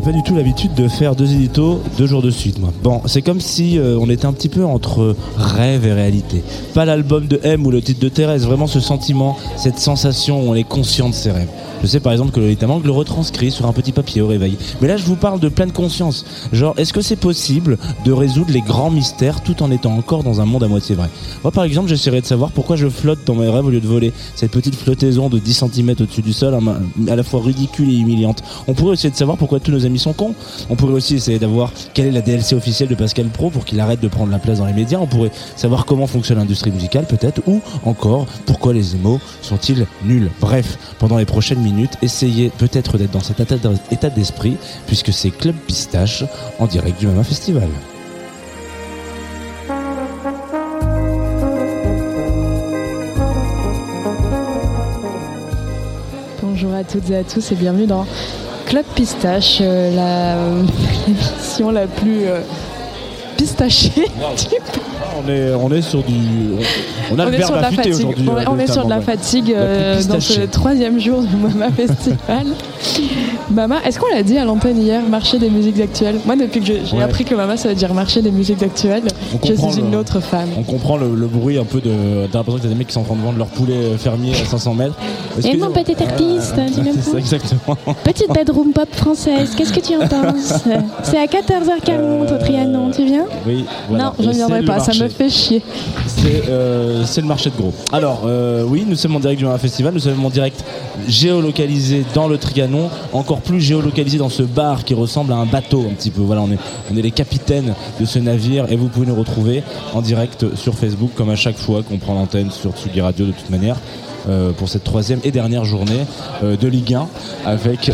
Pas du tout l'habitude de faire deux éditos deux jours de suite, moi. Bon, c'est comme si euh, on était un petit peu entre rêve et réalité. Pas l'album de M ou le titre de Thérèse, vraiment ce sentiment, cette sensation où on est conscient de ses rêves. Je sais par exemple que Lolita Mang le retranscrit sur un petit papier au réveil. Mais là, je vous parle de pleine conscience. Genre, est-ce que c'est possible de résoudre les grands mystères tout en étant encore dans un monde à moitié vrai? Moi, par exemple, j'essaierai de savoir pourquoi je flotte dans mes rêves au lieu de voler. Cette petite flottaison de 10 cm au-dessus du sol, à la fois ridicule et humiliante. On pourrait essayer de savoir pourquoi tous nos amis sont cons. On pourrait aussi essayer d'avoir quelle est la DLC officielle de Pascal Pro pour qu'il arrête de prendre la place dans les médias. On pourrait savoir comment fonctionne l'industrie musicale, peut-être, ou encore pourquoi les émos sont-ils nuls. Bref, pendant les prochaines minutes, essayez peut-être d'être dans cet état d'esprit, puisque c'est Club Pistache en direct du Mama Festival. Bonjour à toutes et à tous et bienvenue dans Club Pistache, euh, l'émission la, plus euh, pistachée on est, on est sur du. On, a le est sur de la fatigue. On, est sur de la fatigue euh, dans ce troisième jour du Mama Festival. Mama, est-ce qu'on l'a dit à l'antenne hier, marché des musiques actuelles? Moi, depuis que j'ai appris que Mama, ça veut dire marché des musiques actuelles, je suis une autre femme. On comprend le, bruit un peu de. T'as l'impression que t'as des mecs qui sont en train de vendre leur poulet euh, fermier à 500 mètres. Et mon petit artiste, ah, C'est exactement. Petite bedroom pop française, qu'est-ce que tu en penses? C'est à 14h40 au Trianon, tu viens? Oui. Non, je ne viendrai pas, ça me fait chier. Euh, c'est le marché de gros. Alors, euh, oui, nous sommes en direct du Festival, nous sommes en direct géolocalisé dans le Trianon, encore plus géolocalisé dans ce bar qui ressemble à un bateau un petit peu. Voilà, on est, on est les capitaines de ce navire et vous pouvez nous retrouver en direct sur Facebook comme à chaque fois qu'on prend l'antenne sur Tsugi Radio de toute manière. Euh, pour cette troisième et dernière journée euh, de Ligue 1 avec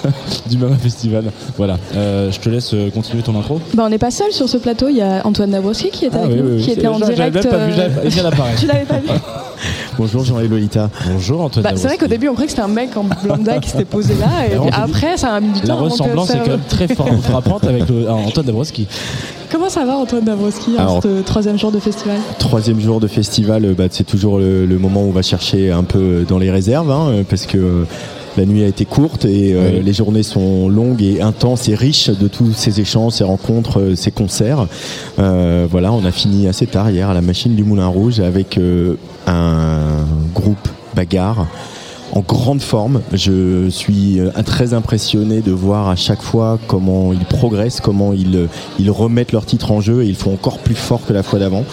du Mama Festival. Voilà, euh, je te laisse continuer ton intro. Bah, on n'est pas seul sur ce plateau, il y a Antoine Dabrowski qui, ah qui était en direct. tu l'avais pas vu Bonjour Jean et Lolita. Bonjour Antoine. Bah, c'est vrai qu'au début on croyait que c'était un mec en blonda qui s'était posé là et, après ça a mis du temps. La ressemblance est quand même très frappante avec Antoine Dabrowski. Comment ça va Antoine Dabrowski en ce troisième jour de festival Troisième jour de festival, bah, c'est toujours le, moment où on va chercher un peu dans les réserves hein, parce que la nuit a été courte et euh, les journées sont longues et intenses et riches de tous ces échanges, ces rencontres, euh, ces concerts. Euh, voilà, on a fini assez tard hier à la machine du Moulin Rouge avec un groupe bagarre en grande forme. Je suis euh, très impressionné de voir à chaque fois comment ils progressent, comment ils, euh, ils remettent leur titre en jeu et ils font encore plus fort que la fois d'avant.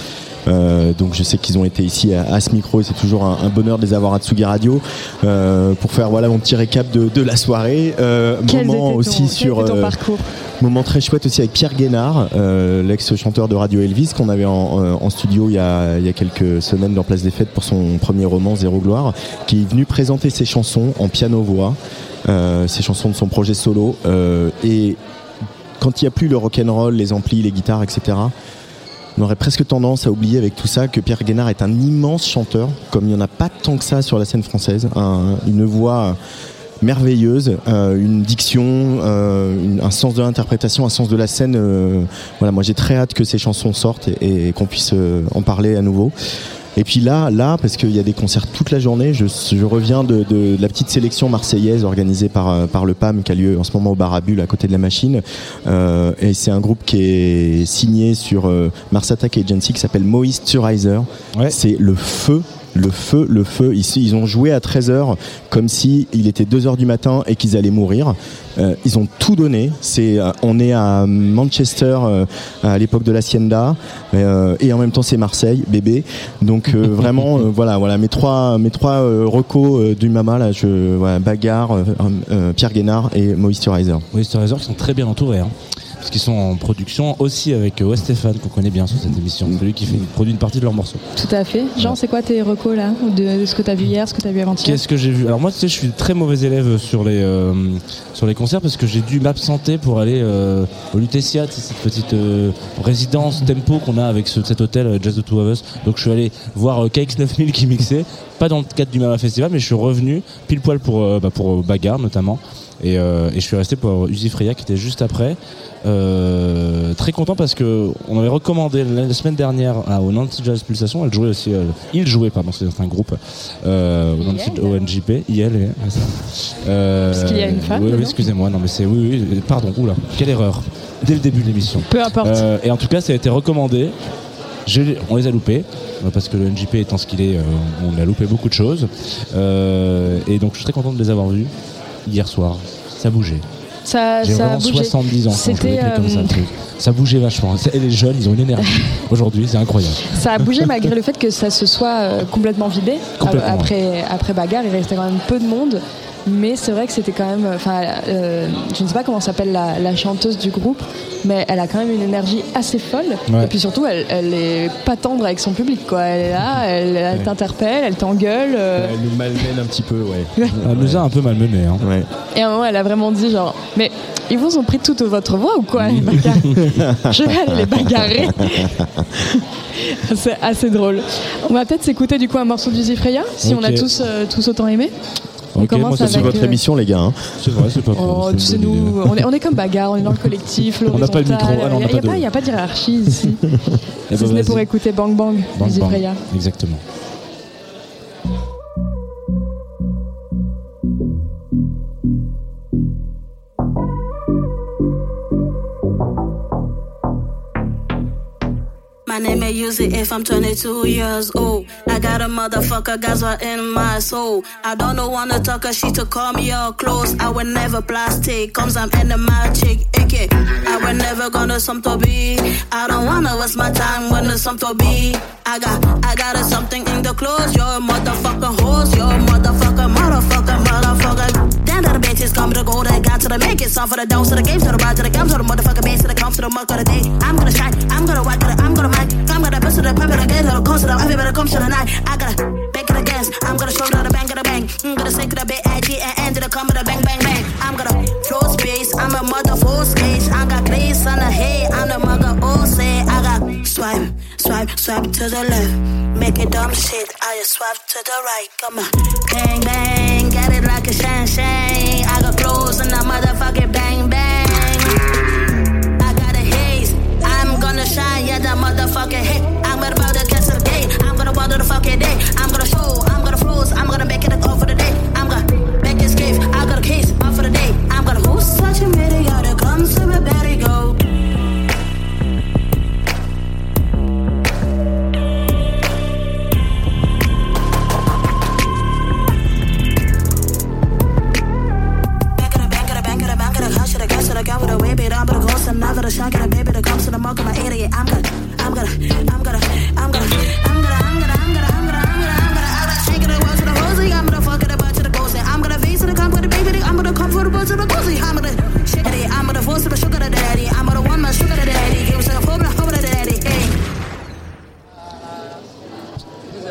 Euh, donc je sais qu'ils ont été ici à, ce micro et c'est toujours un, bonheur de les avoir à Tsugi Radio pour faire voilà mon petit récap de, la soirée. moment aussi sur ton parcours? Moment très chouette aussi avec Pierre Guénard, euh, l'ex-chanteur de Radio Elvis, qu'on avait en, studio il y, a, quelques semaines dans Place des Fêtes pour son premier roman Zéro Gloire, qui est venu présenter ses chansons en piano-voix, euh, ses chansons de son projet solo. Euh, et quand il n'y a plus le rock'n'roll, les amplis, les guitares, etc., on aurait presque tendance à oublier avec tout ça que Pierre Guénard est un immense chanteur, comme il n'y en a pas tant que ça sur la scène française. une voix merveilleuse, euh, une diction, euh, un sens de l'interprétation, un sens de la scène. Euh, voilà, moi j'ai très hâte que ces chansons sortent et, qu'on puisse en parler à nouveau. Et puis là, là, parce qu'il y a des concerts toute la journée, je, reviens de, la petite sélection marseillaise organisée par, par le PAM qui a lieu en ce moment au Barabule à côté de la machine. et c'est un groupe qui est signé sur Mars Attack Agency qui s'appelle Moisturizer. C'est le feu le feu, le feu. Ici, ils ont joué à 13h comme si il était 2h du matin et qu'ils allaient mourir. Euh, ils ont tout donné. C'est, euh, on est à Manchester euh, à l'époque de la Sienda et en même temps c'est Marseille, bébé. Donc vraiment, voilà, voilà mes trois, mes trois recos du Mama là, je, voilà, Bagarre, Pierre Guénard et Moisturizer. Moisturizer qui sont très bien entourés. Hein parce qu'ils sont en production aussi avec euh, West Stéphane qu'on connaît bien sur cette émission, celui qui fait, produit une partie de leurs morceaux. Tout à fait. Jean, c'est quoi tes recos là de, ce que tu as vu hier, ce que tu as vu avant-hier Qu'est-ce que j'ai vu? Alors moi, tu sais, je suis très mauvais élève sur les, euh, sur les concerts parce que j'ai dû m'absenter pour aller euh, au Lutetia, cette petite résidence tempo qu'on a avec cet hôtel Jazz the Two of Us. Donc je suis allé voir KX9000 qui mixait pas dans le cadre du Mama Festival, mais je suis revenu pile poil pour, bah, pour Bagarre notamment. Et, et, je suis resté pour Usifreya qui était juste après. Euh, très content parce que on avait recommandé la semaine dernière à, au Nancy Jazz Pulsation. Elle jouait aussi, euh, il jouait pardon, c'est un groupe euh, au Nancy ONJP. IL, euh, parce qu'il y a une femme. Oui, oui excusez-moi, non mais c'est oui, oui, pardon, oula, quelle erreur. Dès le début de l'émission. Peu importe. et en tout cas, ça a été recommandé. on les a loupés parce que le NJP étant ce qu'il est, on a loupé beaucoup de choses. et donc je suis très content de les avoir vus hier soir. Ça bougeait. Ça, J'ai vraiment 70 ans C'était comme ça. Euh, ça bougeait vachement. Et les jeunes, ils ont une énergie. Aujourd'hui, c'est incroyable. Ça a bougé malgré le fait que ça se soit euh, complètement vidé. après, après bagarre, il restait quand même peu de monde. Mais c'est vrai que c'était quand même. Enfin, euh, je ne sais pas comment s'appelle la, chanteuse du groupe, mais elle a quand même une énergie assez folle. Et puis surtout, elle, elle est pas tendre avec son public, quoi. Elle est là, elle, t'interpelle, elle t'engueule. Euh. Elle nous malmène un petit peu, ouais. Elle nous a un peu malmené. Hein. Et à un moment, elle a vraiment dit genre, mais ils vous ont pris toute votre voix ou quoi, les Je vais aller les bagarrer. C'est assez drôle. On va peut-être s'écouter du coup un morceau du Zifreya, si on a tous, euh, tous autant aimé. On commence c'est votre euh, émission, les gars. Hein. C'est vrai, c'est pas oh, nous, on est, on est comme bagarre, on est dans le collectif. on n'a pas le micro. Il n'y a, pas de hiérarchie ici. si ce n'est pour écouter Bang Bang, Bang, Bang. Exactement. Name may use it if I'm 22 years old. I got a motherfucker Gaza in my soul. I don't know wanna talk cause she to call me all close. I will never plastic, comes I'm magic. Okay. I will never gonna some to be. I don't wanna waste my time when there's some to be. I got, I got a something in the clothes. You're a motherfucker a motherfucker, motherfucker, bitches come to the gold. I got to the make it. Song for the dose, to the games, to the ride, to the gums, to the motherfucker bass, to the come to the muck of the day. I'm gonna shine, I'm gonna white, I'm gonna mic. I'm gonna bust to the pump, and get to the coast, everybody come to the night. I gotta make it again. I'm gonna show the bang, the bang. I'm gonna sink the bit, and end to the come with the bang, bang, bang. I'm gonna flow space. I'm a mother full stage. I got grace on the head. I'm the mother all say. I got swipe, swipe, swipe to the left. Make it dumb shit. I just swipe to the right. Come on, bang, bang. Get it like a shang shang. I got clothes and a motherfucking bang, bang. I got a haze. I'm gonna shine. Yeah, that motherfucking hit. I'm to catch the game. I'm gonna water the fucking day. I'm gonna show. I'm gonna flows. I'm gonna make it a some now got a baby that comes to the mark of my idiot. I'm gonna, I'm gonna, I'm gonna, I'm gonna, I'm gonna, I'm gonna, I'm gonna, I'm gonna, I'm gonna, I'm gonna, I'm gonna, shake it away to the rosy. I'm gonna fuck it about to the ghost. I'm gonna face to the come for the baby. I'm gonna come for the buzz to the cozy. I'm gonna shake it. I'm gonna force to the sugar daddy.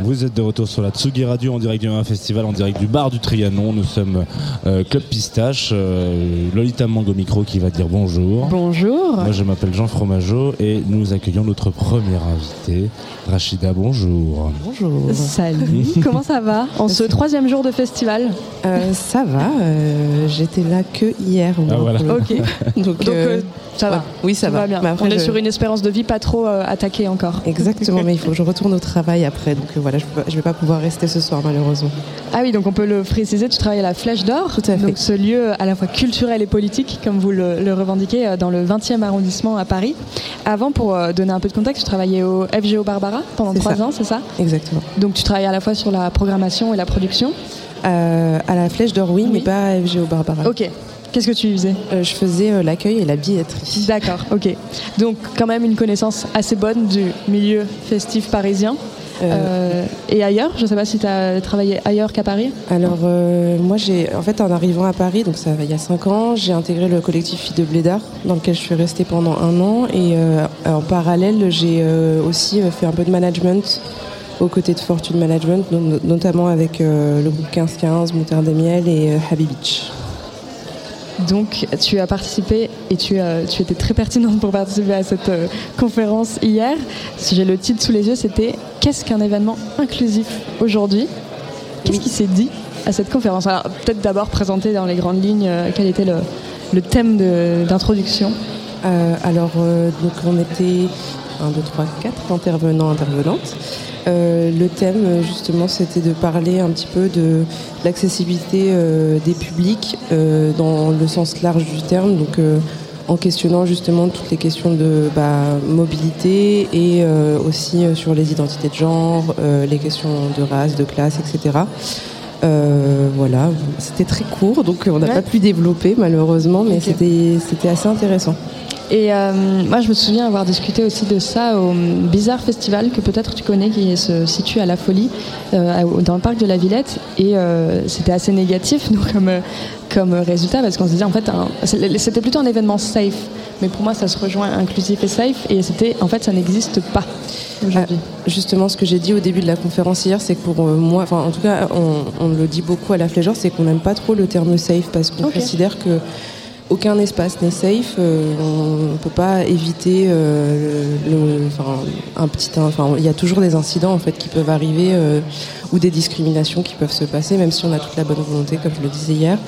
Vous êtes de retour sur la Tsugi Radio en direct du Festival, en direct du bar du Trianon. Nous sommes euh, Club Pistache, euh, Lolita Mango Micro qui va dire bonjour. Bonjour. Moi je m'appelle Jean Fromageau et nous accueillons notre première invitée, Rachida. Bonjour. Bonjour. Salut. Comment ça va en ce troisième jour de festival euh, Ça va. J'étais là que hier. Ah, voilà. Ok. Donc, ça va. Oui, ça, va. bien. On est sur une espérance de vie pas trop attaquée encore. Exactement, mais il faut que je retourne au travail après. Donc voilà, je ne vais pas pouvoir rester ce soir malheureusement. Ah oui, donc on peut le préciser, tu travailles à la Flèche d'Or, Tout à fait. donc ce lieu à la fois culturel et politique, comme vous le, revendiquez, euh, dans le 20e arrondissement à Paris. Avant, pour euh, donner un peu de contexte, tu travaillais au FGO Barbara pendant trois ans, c'est ça? Exactement. Donc tu travailles à la fois sur la programmation et la production? Euh, À la Flèche d'Or, oui, mais pas à FGO Barbara. Ok. Qu'est-ce que tu faisais? Je faisais l'accueil et la billetterie. D'accord, ok. Donc quand même une connaissance assez bonne du milieu festif parisien. Euh, et ailleurs Je ne sais pas si tu as travaillé ailleurs qu'à Paris Alors, euh, moi, j'ai, en fait, en arrivant à Paris, donc ça il y a 5 ans, j'ai intégré le collectif Filles de Blédard, dans lequel je suis restée pendant un an. Et euh, en parallèle, j'ai aussi fait un peu de management aux côtés de Fortune Management, notamment avec le groupe 1515, Moutarde des Miel et Happy Beach. Donc, tu as participé et tu, tu étais très pertinente pour participer à cette conférence hier. Si j'ai le titre sous les yeux, c'était Qu'est-ce qu'un événement inclusif aujourd'hui Qu'est-ce qui s'est dit à cette conférence Alors, peut-être d'abord présenter dans les grandes lignes quel était le, le thème d'introduction. alors, donc on était 1, 2, 3, 4 intervenants, intervenantes. Euh, le thème, justement, c'était de parler un petit peu de l'accessibilité euh, des publics euh, dans le sens large du terme, donc en questionnant justement toutes les questions de bah, mobilité et aussi sur les identités de genre, les questions de race, de classe, etc. voilà, c'était très court, donc on n'a pas pu développer malheureusement, mais c'était assez intéressant. Et euh, moi, je me souviens avoir discuté aussi de ça au Bizarre Festival, que peut-être tu connais, qui se situe à La Folie, euh, dans le parc de la Villette. Et euh, c'était assez négatif, nous, comme, comme résultat, parce qu'on se disait, en fait, c'était plutôt un événement safe. Mais pour moi, ça se rejoint inclusif et safe. Et c'était, en fait, ça n'existe pas aujourd'hui. justement, ce que j'ai dit au début de la conférence hier, c'est que pour moi, enfin, en tout cas, on, le dit beaucoup à la Fléjor, c'est qu'on n'aime pas trop le terme safe parce qu'on considère que aucun espace n'est safe. Euh, on ne peut pas éviter euh, un petit. Enfin, il y a toujours des incidents en fait qui peuvent arriver euh, ou des discriminations qui peuvent se passer, même si on a toute la bonne volonté, comme je le disais hier.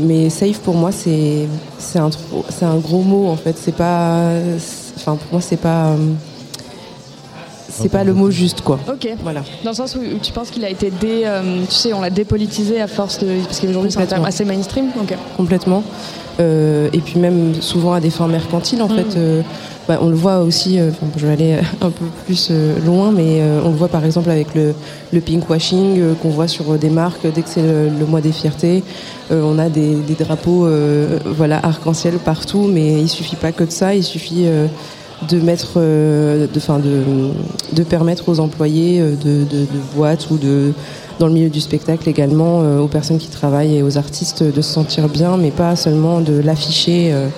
mais safe pour moi c'est c'est un c'est un gros mot en fait. C'est pas. Enfin pour moi c'est pas c'est pas le mot juste quoi. Ok. Voilà. Dans le sens où tu penses qu'il a été dé, tu sais, on l'a dépolitisé à force de parce qu'aujourd'hui c'est un terme assez mainstream. Ok. Complètement. Euh, et puis même souvent à des fins mercantiles en mm. fait. Euh, bah, on le voit aussi, euh, je vais aller un peu plus loin, mais on le voit par exemple avec le, le pinkwashing qu'on voit sur des marques dès que c'est le, mois des fiertés. on a des, drapeaux voilà, arc-en-ciel partout, mais il suffit pas que de ça, il suffit de mettre, de, de, de, permettre aux employés de, de, boîtes ou de dans le milieu du spectacle également, euh, aux personnes qui travaillent et aux artistes de se sentir bien, mais pas seulement de l'afficher euh,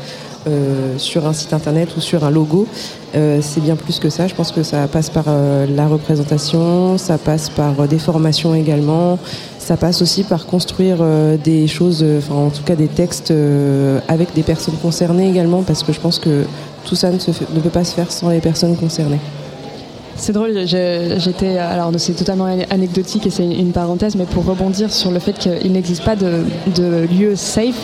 euh, sur un site internet ou sur un logo. c'est bien plus que ça. Je pense que ça passe par la représentation, ça passe par des formations également, ça passe aussi par construire des choses, enfin en tout cas des textes avec des personnes concernées également, parce que je pense que tout ça ne, ne peut pas se faire sans les personnes concernées. C'est drôle, j'étais. Alors, c'est totalement anecdotique et c'est une parenthèse, mais pour rebondir sur le fait qu'il n'existe pas de, lieu safe,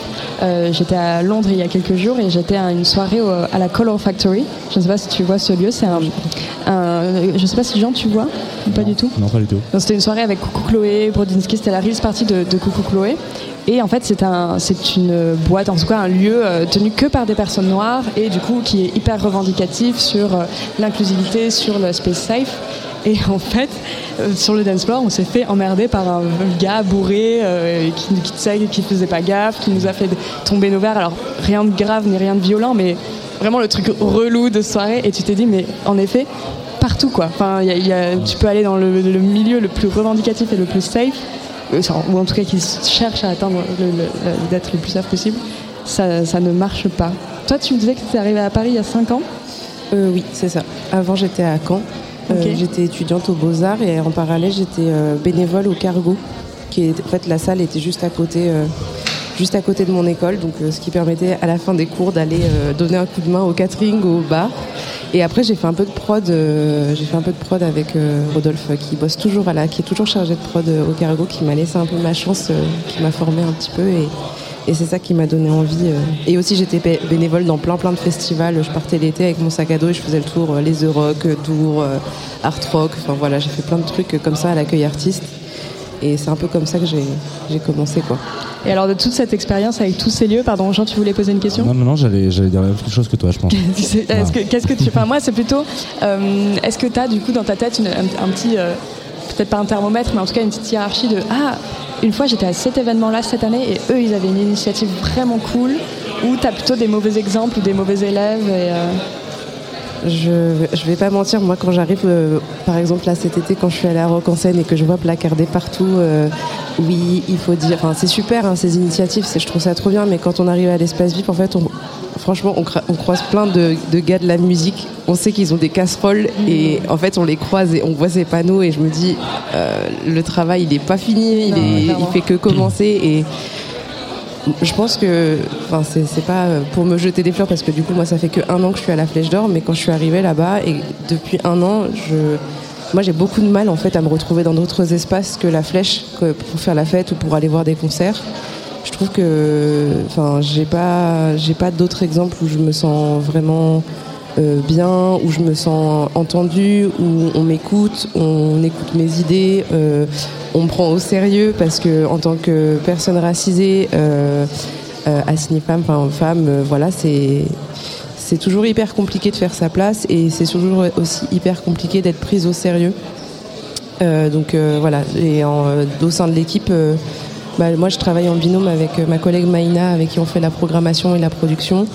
euh, j'étais à Londres il y a quelques jours et j'étais à une soirée à la Color Factory. Je ne sais pas si tu vois ce lieu, c'est un, Je ne sais pas si Jean, tu vois Pas du tout? Non, pas du tout. C'était une soirée avec Coucou Chloé, Brodinski, c'était la release partie de, de Coucou Chloé. Et en fait, c'est un, c'est une boîte, en tout cas un lieu euh, tenu que par des personnes noires et du coup qui est hyper revendicatif sur euh, l'inclusivité, sur le space safe. Et en fait, euh, sur le dance floor, on s'est fait emmerder par un gars bourré qui, qui, qui faisait pas gaffe, qui nous a fait tomber nos verres. Alors rien de grave ni rien de violent, mais vraiment le truc relou de soirée. Et tu t'es dit, mais en effet, partout quoi. Enfin, tu peux aller dans le milieu le plus revendicatif et le plus safe euh, ou en tout cas qui cherchent à atteindre d'être le plus safe possible, ça, ne marche pas. Toi, tu me disais que tu es arrivé à Paris il y a 5 ans euh, Oui, c'est ça. Avant, j'étais à Caen. Euh, j'étais étudiante aux Beaux-Arts et en parallèle, j'étais bénévole au Cargo. Qui est, en fait, la salle était juste à côté juste à côté de mon école, donc ce qui permettait à la fin des cours d'aller donner un coup de main au catering, au bar. Et après, j'ai fait un peu de prod. Euh, j'ai fait un peu de prod avec euh, Rodolphe, qui bosse toujours à la, qui est toujours chargé de prod euh, au Cargo, qui m'a laissé un peu ma chance, qui m'a formé un petit peu, et, c'est ça qui m'a donné envie. Et aussi, j'étais bénévole dans plein plein de festivals. Je partais l'été avec mon sac à dos et je faisais le tour les The Rock, Dour, Art Rock. Enfin voilà, j'ai fait plein de trucs comme ça à l'accueil artiste. Et c'est un peu comme ça que j'ai commencé, quoi. Et alors de toute cette expérience avec tous ces lieux, pardon Jean, tu voulais poser une question Non, non, non, j'allais dire la même chose que toi, je pense. Qu'est-ce que, tu... Enfin moi c'est plutôt, euh, est-ce que tu as du coup dans ta tête un, petit, euh, peut-être pas un thermomètre, mais en tout cas une petite hiérarchie de, ah, une fois j'étais à cet événement-là cette année et eux ils avaient une initiative vraiment cool, ou tu as plutôt des mauvais exemples ou des mauvais élèves et, euh, je, je vais pas mentir, moi quand j'arrive, euh, par exemple là cet été quand je suis allée à Rock en scène et que je vois placardé partout, euh, oui, il faut dire, enfin c'est super hein, ces initiatives, je trouve ça trop bien, mais quand on arrive à l'espace VIP, en fait, on, franchement, on, on, croise plein de, de, gars de la musique, on sait qu'ils ont des casseroles et en fait on les croise et on voit ces panneaux et je me dis, euh, le travail il est pas fini, il, est, il fait que commencer et je pense que, enfin, c'est pas pour me jeter des fleurs parce que du coup, moi, ça fait que un an que je suis à la Flèche d'Or, mais quand je suis arrivée là-bas et depuis un an, je, moi j'ai beaucoup de mal en fait à me retrouver dans d'autres espaces que la flèche pour faire la fête ou pour aller voir des concerts. Je trouve que, enfin, j'ai pas, j'ai pas d'autres exemples où je me sens vraiment euh, bien, où je me sens entendue, où on m'écoute, on écoute mes idées, euh, on me prend au sérieux parce que en tant que personne racisée, euh, assignée femme, enfin femme, voilà, c'est c'est toujours hyper compliqué de faire sa place et c'est toujours aussi hyper compliqué d'être prise au sérieux. donc voilà, et au sein de l'équipe, bah, moi je travaille en binôme avec ma collègue Maïna, avec qui on fait la programmation et la production.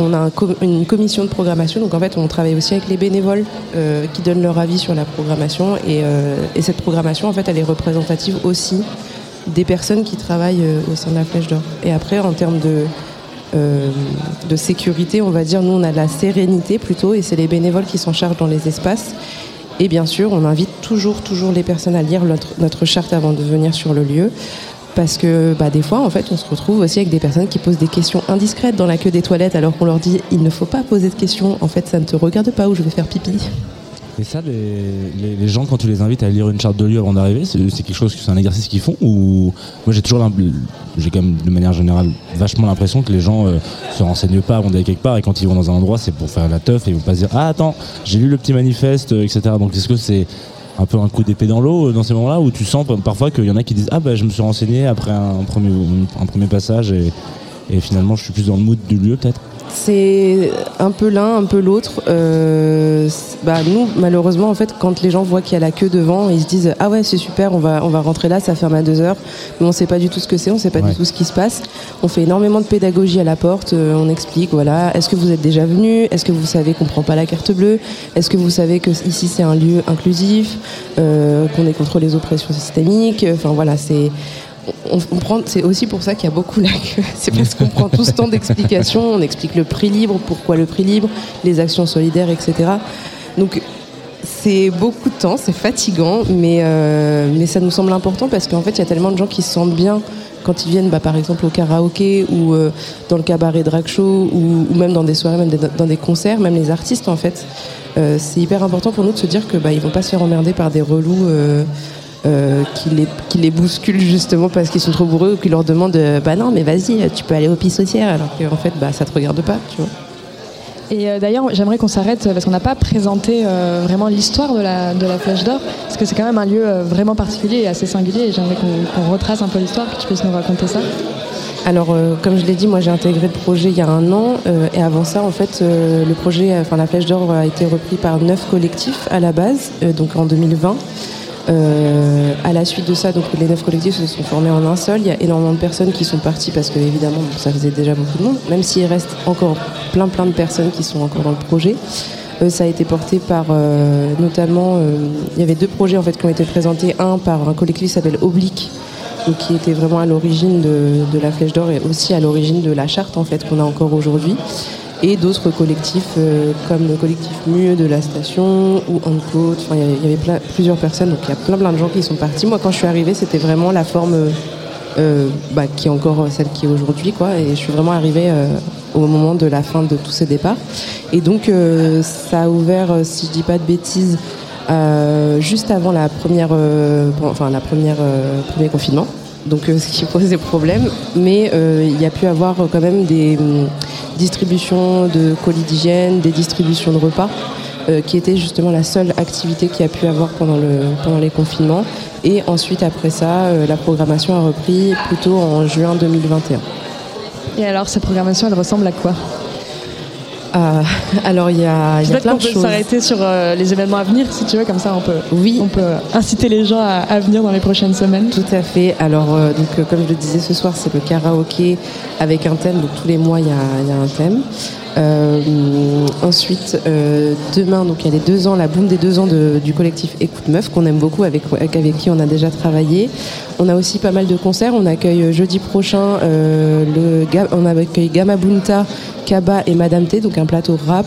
On a une commission de programmation, donc en fait on travaille aussi avec les bénévoles euh, qui donnent leur avis sur la programmation euh, et, cette programmation en fait elle est représentative aussi des personnes qui travaillent euh, au sein de la Flèche d'Or. Et après en termes de, sécurité, on va dire nous on a de la sérénité plutôt et c'est les bénévoles qui s'en chargent dans les espaces. Et bien sûr, on invite toujours, toujours les personnes à lire notre charte avant de venir sur le lieu parce que bah, des fois, en fait, on se retrouve aussi avec des personnes qui posent des questions indiscrètes dans la queue des toilettes alors qu'on leur dit il ne faut pas poser de questions. En fait, ça ne te regarde pas où je vais faire pipi. Et ça, les, gens, quand tu les invites à lire une charte de lieu avant d'arriver, c'est quelque chose, c'est un exercice qu'ils font ou moi j'ai toujours, j'ai quand même de manière générale vachement l'impression que les gens euh, se renseignent pas avant d'aller quelque part et quand ils vont dans un endroit, c'est pour faire la teuf et ils vont pas se dire ah attends, j'ai lu le petit manifeste, euh, etc. Donc est-ce que c'est un peu un coup d'épée dans l'eau euh, dans ces moments-là où tu sens parfois qu'il y en a qui disent ah bah je me suis renseigné après un premier passage et finalement je suis plus dans le mood du lieu peut-être c'est un peu l'un, un peu l'autre. Euh, bah nous, malheureusement, en fait, quand les gens voient qu'il y a la queue devant, ils se disent ah ouais c'est super, on va on va rentrer là, ça ferme à deux heures. Mais on sait pas du tout ce que c'est, on sait pas du tout ce qui se passe. On fait énormément de pédagogie à la porte, euh, on explique voilà, est-ce que vous êtes déjà venu, est-ce que vous savez qu'on prend pas la carte bleue, est-ce que vous savez que ici c'est un lieu inclusif, euh, qu'on est contre les oppressions systémiques? Enfin voilà, c'est on, c'est aussi pour ça qu'il y a beaucoup là. C'est parce qu'on prend tout ce temps d'explication. On explique le prix libre, pourquoi le prix libre, les actions solidaires, etc. Donc c'est beaucoup de temps, c'est fatigant, mais, euh, mais ça nous semble important parce qu'en fait, il y a tellement de gens qui se sentent bien quand ils viennent, bah, par exemple, au karaoké ou euh, dans le cabaret drag show ou, même dans des soirées, même dans des concerts, même les artistes, en fait. Euh, c'est hyper important pour nous de se dire que bah, ils vont pas se faire emmerder par des relous euh, qui, les, qui les bousculent justement parce qu'ils sont trop bourreux ou qui leur demandent euh, bah non mais vas-y tu peux aller au pissotière alors qu'en fait bah ça te regarde pas tu vois. Et euh, d'ailleurs, j'aimerais qu'on s'arrête parce qu'on n'a pas présenté vraiment l'histoire de la, de la Flèche d'Or, parce que c'est quand même un lieu vraiment particulier et assez singulier, et j'aimerais qu'on retrace un peu l'histoire, que tu puisses nous raconter ça. Alors, comme je l'ai dit, moi j'ai intégré le projet il y a un an, et avant ça, en fait, le projet, enfin la Flèche d'Or a été repris par neuf collectifs à la base, donc en 2020. Euh, à la suite de ça, donc les neuf collectifs se sont formés en un seul. Il y a énormément de personnes qui sont parties parce que évidemment ça faisait déjà beaucoup de monde, même s'il reste encore plein plein de personnes qui sont encore dans le projet. Euh, ça a été porté par euh, notamment, il y avait deux projets en fait qui ont été présentés, un par un collectif qui s'appelle Oblique, qui était vraiment à l'origine de, de, la Flèche d'Or et aussi à l'origine de la charte en fait qu'on a encore aujourd'hui et d'autres collectifs euh, comme le collectif Mieux de la station ou Côte. Enfin, il y avait plusieurs personnes, donc il y a plein plein de gens qui sont partis. Moi, quand je suis arrivée, c'était vraiment la forme euh, bah, qui est encore celle qui est aujourd'hui, quoi. Et je suis vraiment arrivée euh, au moment de la fin de tous ces départs. Et donc, ça a ouvert, si je dis pas de bêtises, juste avant la première, enfin la première premier confinement. Donc, ce qui posait problème, mais il y a pu avoir quand même des distribution de colis d'hygiène, des distributions de repas, euh, qui était justement la seule activité qui a pu avoir pendant, le, pendant les confinements. Et ensuite, après ça, euh, la programmation a repris plutôt en juin 2021. Et alors, cette programmation, elle ressemble à quoi? Euh, alors il y a, y a plein de choses. peut s'arrêter sur euh, les événements à venir si tu veux, comme ça on peut, oui. on peut inciter les gens à, venir dans les prochaines semaines. Tout à fait. Alors euh, donc comme je le disais ce soir c'est le karaoké avec un thème, donc tous les mois il y a, y a, un thème. Ensuite demain donc il y a les deux ans, la boum des deux ans du collectif Écoute Meuf qu'on aime beaucoup avec, avec qui on a déjà travaillé. On a aussi pas mal de concerts. On accueille jeudi prochain le on accueille Gamma Bunta Kaba et Madame T, donc un plateau rap.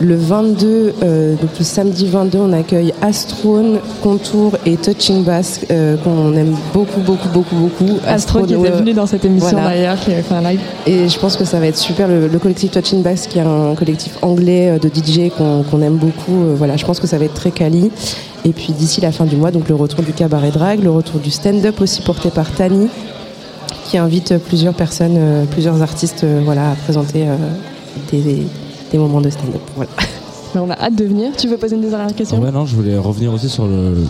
Le 22, donc le samedi 22, on accueille Astrone, Contour et Touching Bass qu'on aime beaucoup, beaucoup, beaucoup, beaucoup. Astrone qui était venu dans cette émission d'ailleurs, qui avait fait un live. Et je pense que ça va être super. Le, collectif Touching Bass, qui est un collectif anglais de DJ qu'on aime beaucoup. voilà, je pense que ça va être très quali. Et puis d'ici la fin du mois, donc le retour du cabaret drag, le retour du stand-up aussi porté par Tani, qui invite plusieurs personnes, euh, plusieurs artistes euh, voilà, à présenter euh, des, des moments de stand-up. Voilà. on a hâte de venir. Tu veux poser une dernière question ouais, non, Je voulais revenir aussi sur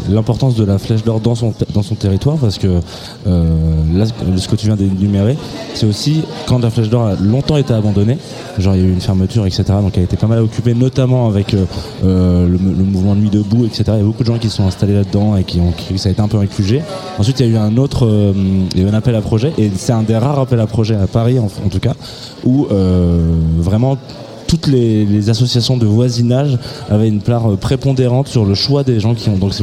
l'importance de la flèche d'or dans son, dans son territoire parce que euh, là, ce que tu viens d'énumérer, c'est aussi quand la flèche d'or a longtemps été abandonnée, genre il y a eu une fermeture, etc. Donc elle a été pas mal occupée, notamment avec euh, euh, le, mouvement Nuit debout, etc. Il y a beaucoup de gens qui sont installés là-dedans et qui ont, ça a été un peu réfugié. Ensuite, il y a eu un autre, il y a eu un appel à projet et c'est un des rares appels à projet à Paris en, en tout cas où vraiment toutes les, associations de voisinage avaient une part euh, prépondérante sur le choix des gens qui ont. Donc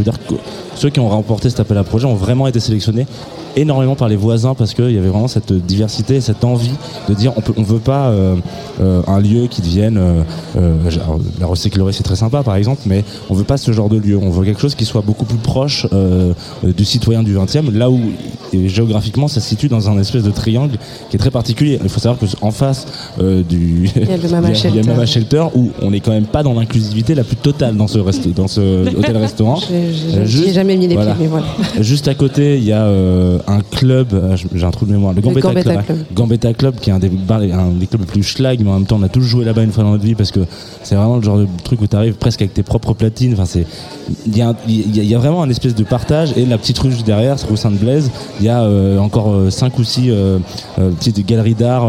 ceux qui ont remporté cet appel à projet ont vraiment été sélectionnés énormément par les voisins parce qu'il y avait vraiment cette diversité, cette envie de dire on peut, on veut pas euh, euh, un lieu qui devienne euh, la recyclerie c'est très sympa par exemple, mais on veut pas ce genre de lieu. On veut quelque chose qui soit beaucoup plus proche du citoyen du 20e, là où géographiquement ça se situe dans un espèce de triangle qui est très particulier. Il faut savoir qu'en face du il y a le Mama, Shelter. où on n'est quand même pas dans l'inclusivité la plus totale dans ce dans ce hôtel restaurant. J'ai jamais mis les pieds, mais voilà. Juste à côté, il y a un club, euh, j'ai un trou de mémoire, le Gambetta, Club, Gambetta Club, qui est un des, un des clubs les plus schlag, mais en même temps on a tous joué là-bas une fois dans notre vie parce que c'est vraiment le genre de truc où tu arrives presque avec tes propres platines. Enfin, c'est il y, y, a vraiment un espèce de partage et la petite rue derrière, rue Sainte-Blaise, il y a euh, encore 5 euh, ou 6 petites galeries d'art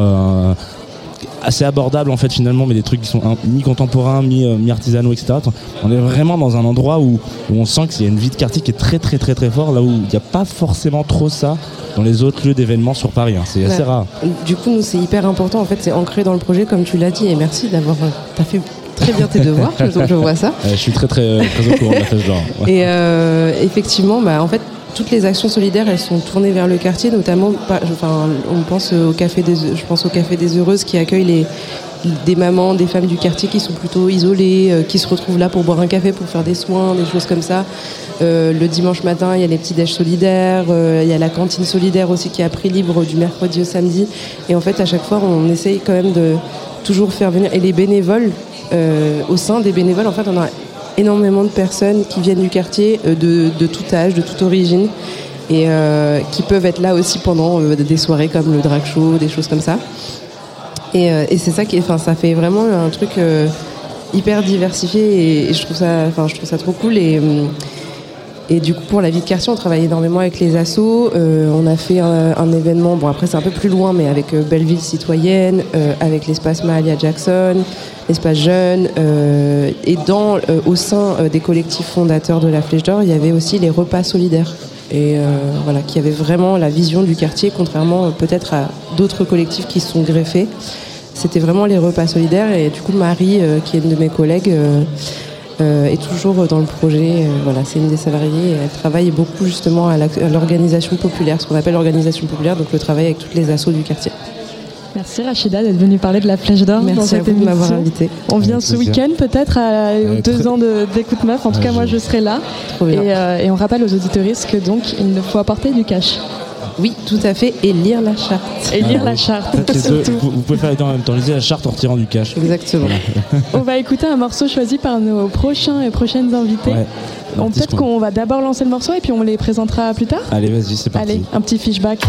assez abordable en fait finalement mais des trucs qui sont mi-contemporains mi-artisanaux etc on est vraiment dans un endroit où, on sent qu'il y a une vie de quartier qui est très très très très fort là où il n'y a pas forcément trop ça dans les autres lieux d'événements sur Paris hein. c'est assez rare du coup nous c'est hyper important en fait c'est ancré dans le projet comme tu l'as dit et merci d'avoir euh, t'as fait très bien tes devoirs, je vois ça. je suis très très, très au courant de la fête genre. Et euh, effectivement, bah, en fait, toutes les actions solidaires, elles sont tournées vers le quartier, notamment, enfin, on pense au café des, je pense au café des heureuses qui accueille les, des mamans, des femmes du quartier qui sont plutôt isolées, euh, qui se retrouvent là pour boire un café, pour faire des soins, des choses comme ça. Euh, le dimanche matin, il y a les petits déj solidaires, euh, il y a la cantine solidaire aussi qui a pris libre du mercredi au samedi. Et en fait, à chaque fois, on essaye quand même de toujours faire venir. Et les bénévoles, au sein des bénévoles, en fait, on a énormément de personnes qui viennent du quartier euh, de, tout âge, de toute origine et euh, qui peuvent être là aussi pendant euh, des soirées comme le drag show, des choses comme ça. Et, c'est ça qui, enfin, ça fait vraiment un truc hyper diversifié et, je trouve ça, enfin, je trouve ça trop cool et et du coup, pour la vie de quartier, on travaille énormément avec les assos. on a fait un, événement, bon après c'est un peu plus loin, mais avec Belleville Citoyenne, avec l'espace Mahalia Jackson, espace jeune. Euh, et dans, euh, au sein euh, des collectifs fondateurs de la Flèche d'Or, il y avait aussi les repas solidaires. Et voilà, qui avait vraiment la vision du quartier, contrairement peut-être à d'autres collectifs qui se sont greffés. C'était vraiment les repas solidaires. Et du coup, Marie, qui est une de mes collègues, est toujours dans le projet. voilà, c'est une des salariées. Elle travaille beaucoup justement à l'organisation populaire, ce qu'on appelle l'organisation populaire, donc le travail avec toutes les assos du quartier. Merci Rachida d'être venue parler de la Flèche d'Or dans cette à vous de m'avoir invité. On vient ce week-end peut-être à deux ans d'écoute meuf. En tout cas, moi je serai là. Euh, et, on rappelle aux auditoristes que donc il ne faut apporter du cash. Oui, tout à fait, et lire la charte. Et lire la charte. vous, pouvez faire les deux en même temps, lisez la charte en retirant du cash. Exactement. on va écouter un morceau choisi par nos prochains et prochaines invités. Peut-être qu'on va d'abord lancer le morceau et puis on les présentera plus tard. Allez, vas-y, c'est parti. Allez, un petit fishback.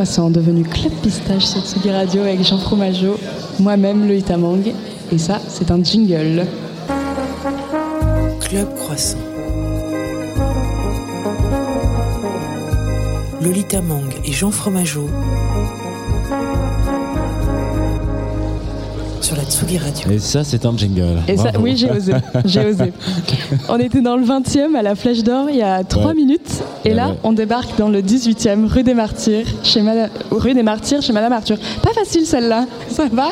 Devenu Club Pistache sur Tsugi Radio avec Jean Fromageau, moi-même Loïta Mang. Et ça, c'est un jingle. Club Croissant. Lolita Mang et Jean Fromageau Et ça, c'est un jingle. Et ça, oui, j'ai osé. J'ai osé. On était dans le 20e à la Flèche d'Or il y a 3 minutes. Et là, on débarque dans le 18e, rue des Martyrs, chez Madame, rue des Martyrs, chez Madame Arthur. Pas facile celle-là. Ça va?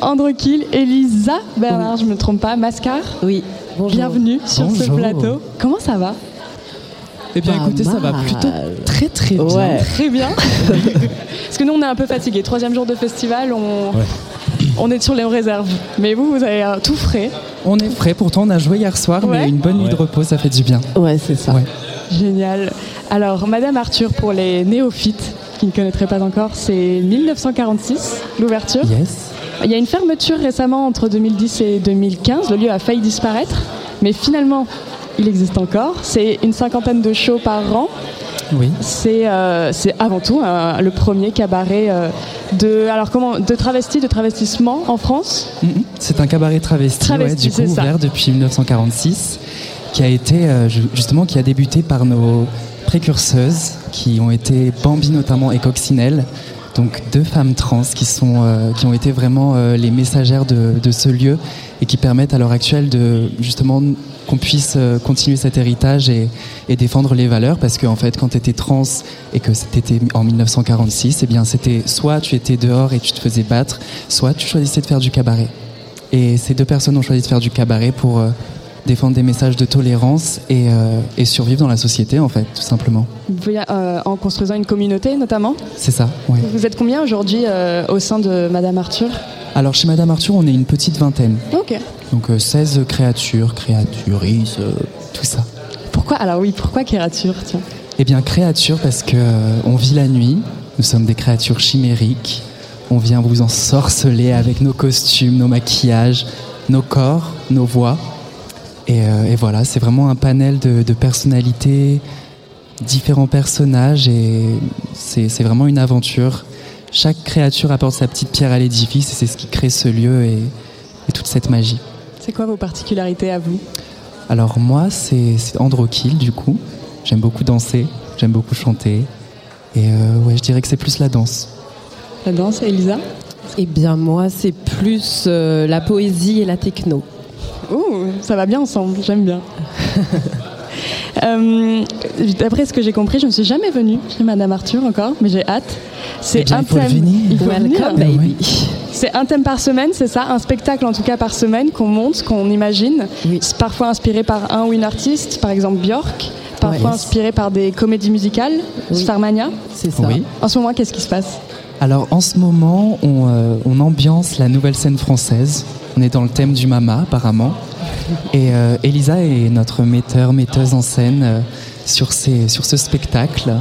Androquil, Elisa Bernard, je me trompe pas, Mascar? Oui. Bonjour. Bienvenue sur ce plateau. Comment ça va? Eh bien, écoutez, ça va plutôt très très bien. Très bien. Parce que nous, on est un peu fatigués. Troisième jour de festival, on, on est sur les réserves. Mais vous, vous avez tout frais. On est frais, pourtant on a joué hier soir, mais une bonne nuit de repos, ça fait du bien. Ouais, c'est ça. Génial. Alors, Madame Arthur, pour les néophytes qui ne connaîtraient pas encore, c'est 1946, l'ouverture. Yes. Il y a une fermeture récemment entre 2010 et 2015. Le lieu a failli disparaître, mais finalement, il existe encore. C'est une cinquantaine de shows par an. Oui. C'est euh, avant tout euh, le premier cabaret euh, de, alors comment, de travesti, de travestissement en France. Mm-hmm. C'est un cabaret travesti, du coup, ouvert depuis 1946, qui a été justement qui a débuté par nos précurseuses, qui ont été Bambi notamment et Coccinelle. Donc deux femmes trans qui, sont, qui ont été vraiment les messagères de, ce lieu et qui permettent à l'heure actuelle de justement qu'on puisse euh, continuer cet héritage et, défendre les valeurs parce qu'en en fait quand tu étais trans et que c'était en 1946 eh bien c'était soit tu étais dehors et tu te faisais battre soit tu choisissais de faire du cabaret et ces deux personnes ont choisi de faire du cabaret pour euh, défendre des messages de tolérance euh, et, survivre dans la société en fait tout simplement en construisant une communauté notamment c'est ça oui. vous êtes combien aujourd'hui au sein de Madame Arthur alors chez Madame Arthur, on est une petite vingtaine. Ok. Donc 16 euh, créatures, créaturistes, euh, tout ça. Pourquoi Alors oui, pourquoi créatures tiens Eh bien créatures parce que euh, on vit la nuit. Nous sommes des créatures chimériques. On vient vous ensorceler avec nos costumes, nos maquillages, nos corps, nos voix. Et, voilà, c'est vraiment un panel de, de personnalités, différents personnages, et c'est vraiment une aventure chaque créature apporte sa petite pierre à l'édifice et c'est ce qui crée ce lieu et, et toute cette magie. C'est quoi vos particularités à vous? Alors moi, c'est Androkill du coup. J'aime beaucoup danser, j'aime beaucoup chanter. Et euh, ouais, je dirais que c'est plus la danse. La danse, Elisa? Eh bien moi, c'est plus euh, la poésie et la techno. Ouh, ça va bien ensemble, j'aime bien. Euh, d'après ce que j'ai compris, je ne suis jamais venue chez Madame Arthur encore, mais j'ai hâte. C'est eh un thème. Il faut Welcome, baby. C'est un thème par semaine, c'est ça Un spectacle en tout cas par semaine qu'on monte, qu'on imagine. C'est parfois inspiré par un ou une artiste, par exemple Björk. Parfois inspiré par des comédies musicales, Starmania. C'est ça. En ce moment, qu'est-ce qui se passe? Alors en ce moment, on, euh, on, ambiance la nouvelle scène française. On est dans le thème du mama apparemment. Et euh, Elisa est notre metteur, metteuse en scène euh, sur, ces, sur ce spectacle.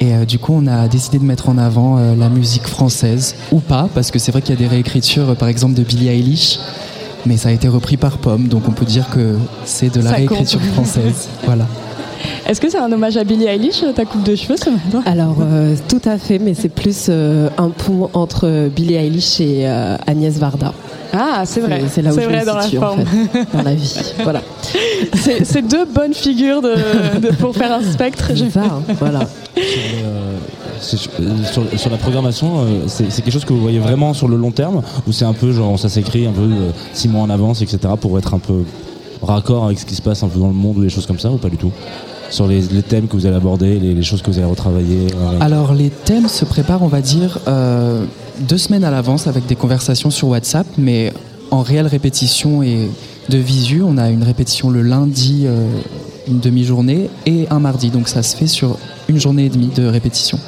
Et euh, du coup, on a décidé de mettre en avant la musique française, ou pas, parce que c'est vrai qu'il y a des réécritures, par exemple, de Billie Eilish, mais ça a été repris par Pomme, donc on peut dire que c'est de la réécriture française. voilà. Est-ce que c'est un hommage à Billie Eilish, ta coupe de cheveux ce matin Alors, tout à fait, mais c'est plus un pont entre Billie Eilish et Agnès Varda. Ah, c'est vrai. C'est là où je vrai dans la forme. dans la vie. Voilà. C'est deux bonnes figures de, pour faire un spectre. Ça, hein, voilà. Sur, sur, la programmation, euh, c'est quelque chose que vous voyez vraiment sur le long terme ou c'est un peu genre ça s'écrit un peu euh, six mois en avance, etc. pour être un peu raccord avec ce qui se passe un peu dans le monde ou des choses comme ça ou pas du tout? Sur les, thèmes que vous allez aborder, les, choses que vous allez retravailler Alors les thèmes se préparent, on va dire, euh, deux semaines à l'avance avec des conversations sur WhatsApp, mais en réelle répétition et de visu, on a une répétition le lundi, euh, une demi-journée, et un mardi. Donc ça se fait sur une journée et demie de répétition.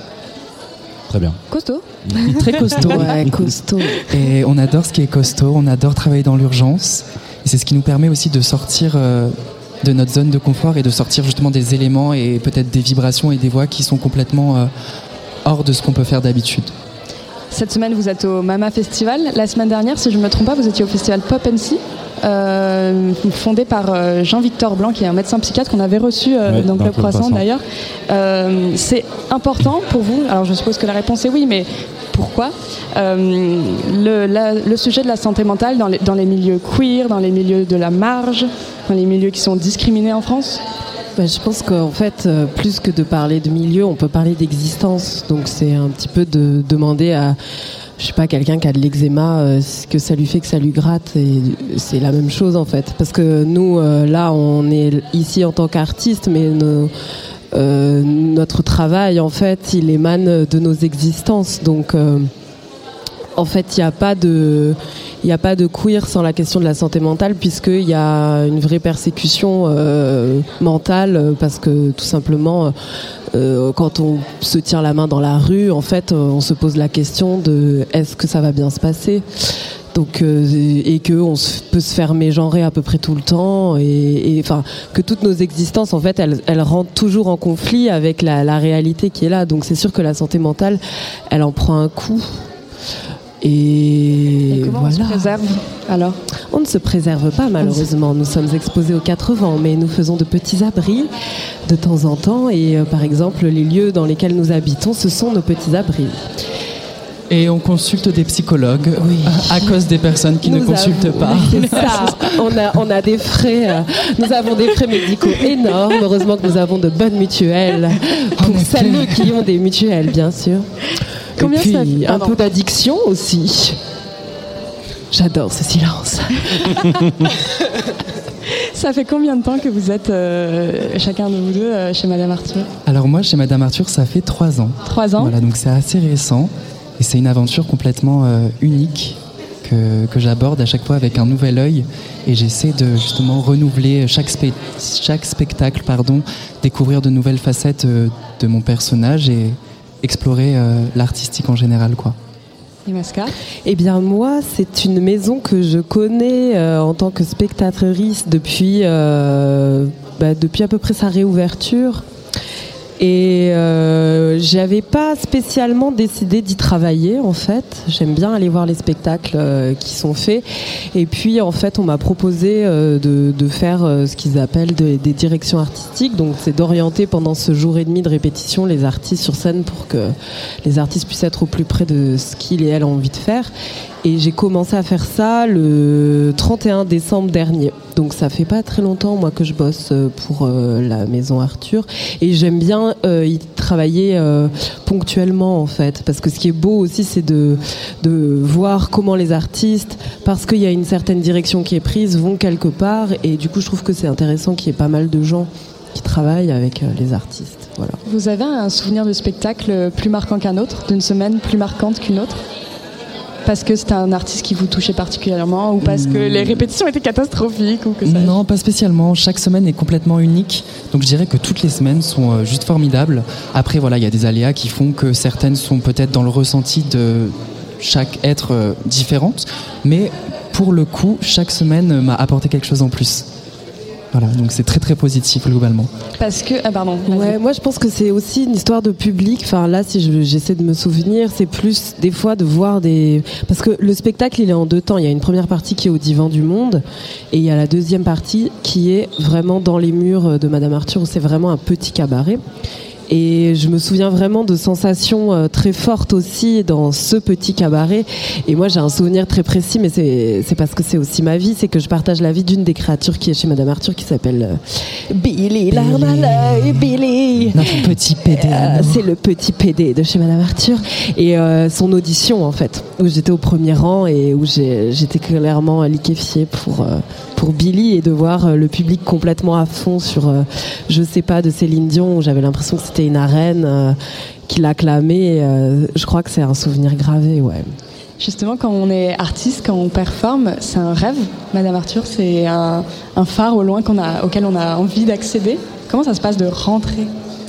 Très bien. Costaud Très costaud. ouais, costaud. Et on adore ce qui est costaud, on adore travailler dans l'urgence. Et c'est ce qui nous permet aussi de sortir euh, de notre zone de confort et de sortir justement des éléments et peut-être des vibrations et des voix qui sont complètement euh, hors de ce qu'on peut faire d'habitude. Cette semaine, vous êtes au Mama Festival. La semaine dernière, si je ne me trompe pas, vous étiez au festival Pop NC, euh, fondé par euh, Jean-Victor Blanc, qui est un médecin psychiatre qu'on avait reçu dans le Club Croissant d'ailleurs. c'est important pour vous? Alors, je suppose que la réponse est oui, mais pourquoi? Le, sujet de la santé mentale dans les, dans les milieux queer, dans les milieux de la marge, dans les milieux qui sont discriminés en France? Bah, je pense qu'en fait, euh, plus que de parler de milieu, on peut parler d'existence. Donc c'est un petit peu de demander à, je sais pas, quelqu'un qui a de l'eczéma, euh, ce que ça lui fait que ça lui gratte. Et c'est la même chose en fait. Parce que nous, euh, là, on est ici en tant qu'artistes, mais notre travail, en fait, il émane de nos existences. Donc en fait, il n'y a pas de il n'y a pas de queer sans la question de la santé mentale puisqu'il y a une vraie persécution euh, mentale euh, parce que tout simplement euh, quand on se tient la main dans la rue en fait on se pose la question de est-ce que ça va bien se passer? Donc et que on peut se faire mégenrer à peu près tout le temps et enfin que toutes nos existences en fait elles, elles rentrent toujours en conflit avec la réalité qui est là. Donc c'est sûr que la santé mentale elle en prend un coup et, comment on se préserve alors On ne se préserve pas malheureusement. Nous sommes exposés aux quatre vents, mais nous faisons de petits abris de temps en temps. Et euh, par exemple, les lieux dans lesquels nous habitons, ce sont nos petits abris. Et on consulte des psychologues à cause des personnes qui ne consultent pas. Ça. On, a, on a des frais, euh, nous avons des frais médicaux énormes. Heureusement que nous avons de bonnes mutuelles pour celles qui ont des mutuelles, bien sûr. Combien Et puis, un peu d'addiction aussi. J'adore ce silence. Ça fait combien de temps que vous êtes euh, chacun de vous deux euh, chez Madame Arthur? Alors moi, chez Madame Arthur, ça fait trois ans. Trois ans? Voilà, donc c'est assez récent. Et c'est une aventure complètement euh, unique que, que j'aborde à chaque fois avec un nouvel œil. Et j'essaie de justement renouveler chaque, chaque spectacle, pardon, découvrir de nouvelles facettes de mon personnage et, explorer euh, l'artistique en général, quoi. Eh bien moi, c'est une maison que je connais euh, en tant que spectatrice depuis, euh, bah, depuis à peu près sa réouverture. Et euh, j'avais pas spécialement décidé d'y travailler en fait. J'aime bien aller voir les spectacles euh, qui sont faits. Et puis en fait, on m'a proposé euh, de, de, faire euh, ce qu'ils appellent des directions artistiques. Donc c'est d'orienter pendant ce jour et demi de répétition les artistes sur scène pour que les artistes puissent être au plus près de ce qu'ils et elles ont envie de faire. Et j'ai commencé à faire ça le 31 décembre dernier. Donc ça fait pas très longtemps moi que je bosse euh, pour euh, la maison Arthur. Et j'aime bien euh, y travailler ponctuellement en fait. Parce que ce qui est beau aussi c'est de, de voir comment les artistes parce qu'il y a une certaine direction qui est prise vont quelque part. Et du coup je trouve que c'est intéressant qu'il y ait pas mal de gens qui travaillent avec les artistes. Vous avez un souvenir de spectacle plus marquant qu'un autre, d'une semaine plus marquante qu'une autre? Parce que c'était un artiste qui vous touchait particulièrement ou parce que les répétitions étaient catastrophiques ou que Non, pas spécialement. Chaque semaine est complètement unique. Donc je dirais que toutes les semaines sont euh, juste formidables. Après, voilà, il y a des aléas qui font que certaines sont peut-être dans le ressenti de chaque être euh, différente. Mais pour le coup, chaque semaine m'a apporté quelque chose en plus. Voilà, donc c'est très très positif globalement. Parce que, ah pardon. Ouais, moi je pense que c'est aussi une histoire de public. Enfin là, si j'essaie de me souvenir, c'est plus des fois de voir des. Parce que le spectacle, il est en deux temps. Il y a une première partie qui est au divan du monde, et il y a la deuxième partie qui est vraiment dans les murs de Madame Arthur, où c'est vraiment un petit cabaret. Et je me souviens vraiment de sensations euh, très fortes aussi dans ce petit cabaret. Et moi, j'ai un souvenir très précis, mais c'est parce que c'est aussi ma vie, c'est que je partage la vie d'une des créatures qui est chez Madame Arthur, qui s'appelle euh, Billy, l'arme Billy. Notre petit PD. Euh, c'est le petit PD de chez Madame Arthur. Et son audition, en fait, où j'étais au premier rang et où j'étais clairement liquéfiée pour, pour Billy et de voir le public complètement à fond sur, je sais pas, de Céline Dion, j'avais l'impression que c'était une arène euh, qui l'acclamait. Euh, je crois que c'est un souvenir gravé, ouais. Justement, quand on est artiste, quand on performe, c'est un rêve. Madame Arthur, c'est un, phare au loin a, auquel on a envie d'accéder. Comment ça se passe de rentrer?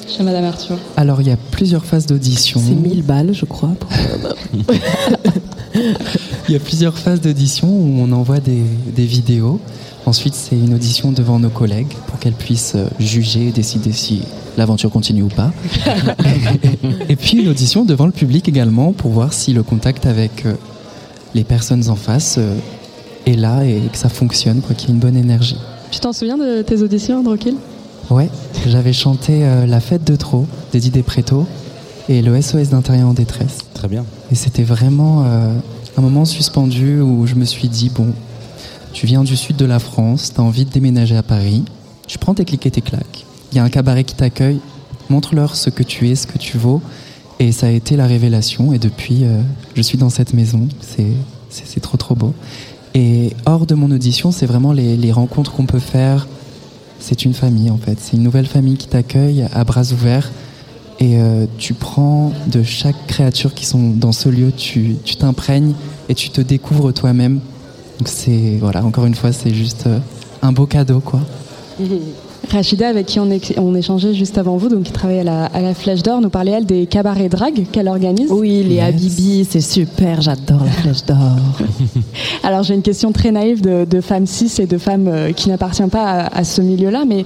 Chez Madame Arthur Alors, il y a plusieurs phases d'audition. C'est 1000 balles, je crois. il y a plusieurs phases d'audition où on envoie des, des vidéos. Ensuite, c'est une audition devant nos collègues pour qu'elles puissent euh, juger et décider si l'aventure continue ou pas. et puis une audition devant le public également pour voir si le contact avec euh, les personnes en face euh, est là et que ça fonctionne, qu'il y ait une bonne énergie. Tu t'en souviens de tes auditions, Androkil Ouais, j'avais chanté La fête de trop de Didier Préto et le SOS d'intérieur en détresse. Très bien. Et c'était vraiment un moment suspendu où je me suis dit, bon, tu viens du sud de la France, tu as envie de déménager à Paris, tu prends tes clics et tes claques. Il y a un cabaret qui t'accueille, montre-leur ce que tu es, ce que tu vaux. Et ça a été la révélation. Et depuis, euh, je suis dans cette maison. C'est trop, trop beau. Et hors de mon audition, c'est vraiment les, rencontres qu'on peut faire. C'est une famille, en fait. C'est une nouvelle famille qui t'accueille à bras ouverts. Et euh, tu prends de chaque créature qui sont dans ce lieu, tu t'imprègnes et tu te découvres toi-même donc c'est voilà, encore une fois, c'est juste euh, un beau cadeau quoi. Rachida, avec qui on, on, échangeait juste avant vous, donc qui travaille à la, à la Flèche d'Or, nous parlait elle des cabarets drag qu'elle organise. Oui, les Habibi, c'est super, j'adore la Flèche d'Or. Alors j'ai une question très naïve de, femmes cis et de femmes euh, qui n'appartiennent pas à, à ce milieu-là, mais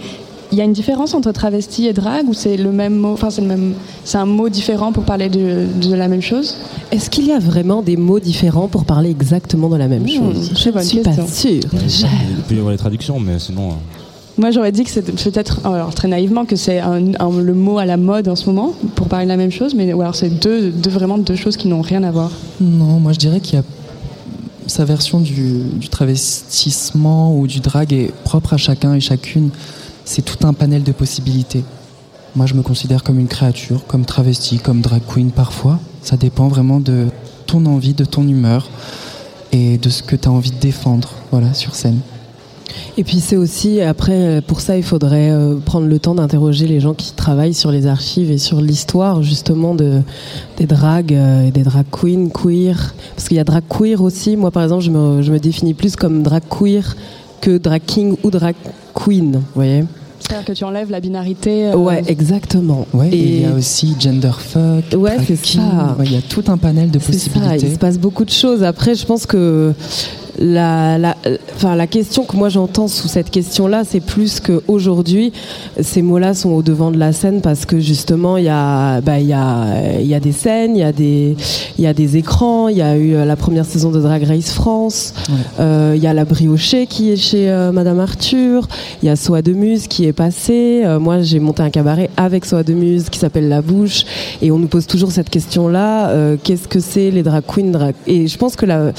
il y a une différence entre travesti et drague ou c'est le même mot Enfin, c'est le même. C'est un mot différent pour parler de, de la même chose? Est-ce qu'il y a vraiment des mots différents pour parler exactement de la même hmm, chose? Je ne suis pas sûre. Il peut y avoir les traductions, mais sinon. Moi, j'aurais dit que c'est peut-être, alors très naïvement, que c'est le mot à la mode en ce moment pour parler de la même chose, mais ou alors c'est deux, deux, vraiment deux choses qui n'ont rien à voir. Non, moi je dirais qu'il y a sa version du, du, travestissement ou du drag est propre à chacun et chacune c'est tout un panel de possibilités. Moi, je me considère comme une créature, comme travesti, comme drag queen parfois. Ça dépend vraiment de ton envie, de ton humeur et de ce que tu as envie de défendre voilà, sur scène. Et puis c'est aussi, après, pour ça, il faudrait euh, prendre le temps d'interroger les gens qui travaillent sur les archives et sur l'histoire justement de, des drags euh, et des drag queens, queer. Parce qu'il y a drag queer aussi. Moi, par exemple, je me, je me définis plus comme drag queer que drag king ou drag queen, vous voyez c'est-à-dire que tu enlèves la binarité. Euh, ouais, exactement. Ouais, et il y a aussi gender fuck. Ouais, c'est ça. Il y a tout un panel de possibilités. Ça, il se passe beaucoup de choses. Après, je pense que la, la, enfin, la question que moi j'entends sous cette question-là, c'est plus qu'aujourd'hui, ces mots-là sont au devant de la scène parce que justement, il y, a, bah, y, a, y a des scènes, il y, a des, y a des écrans, il y a eu la première saison de Drag Race France, il y a la briochée qui est chez Madame Arthur, il y a Soa de Muse qui est passé. moi, j'ai monté un cabaret avec Soa de Muse qui s'appelle La Bouche et on nous pose toujours cette question-là qu'est-ce que c'est les drag queens drag... Et je pense que la,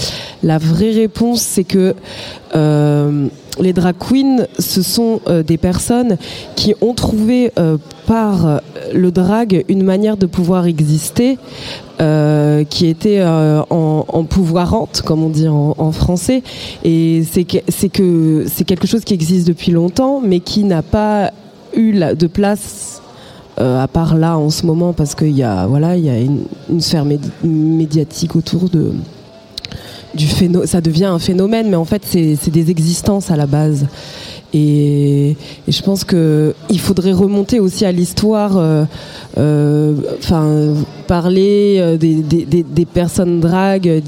la vraie réponse, c'est que euh, les drag queens, ce sont euh, des personnes qui ont trouvé euh, par le drag une manière de pouvoir exister qui était en, pouvoirante, comme on dit en, français. Et c'est que c'est que c'est quelque chose qui existe depuis longtemps, mais qui n'a pas eu de place à part là en ce moment parce qu'il y a voilà il y a une sphère médiatique autour de du ça devient un phénomène, mais en fait, c'est des existences à la base. Et, je pense que il faudrait remonter aussi à l'histoire, euh, euh, enfin parler euh, des, personnes dragues.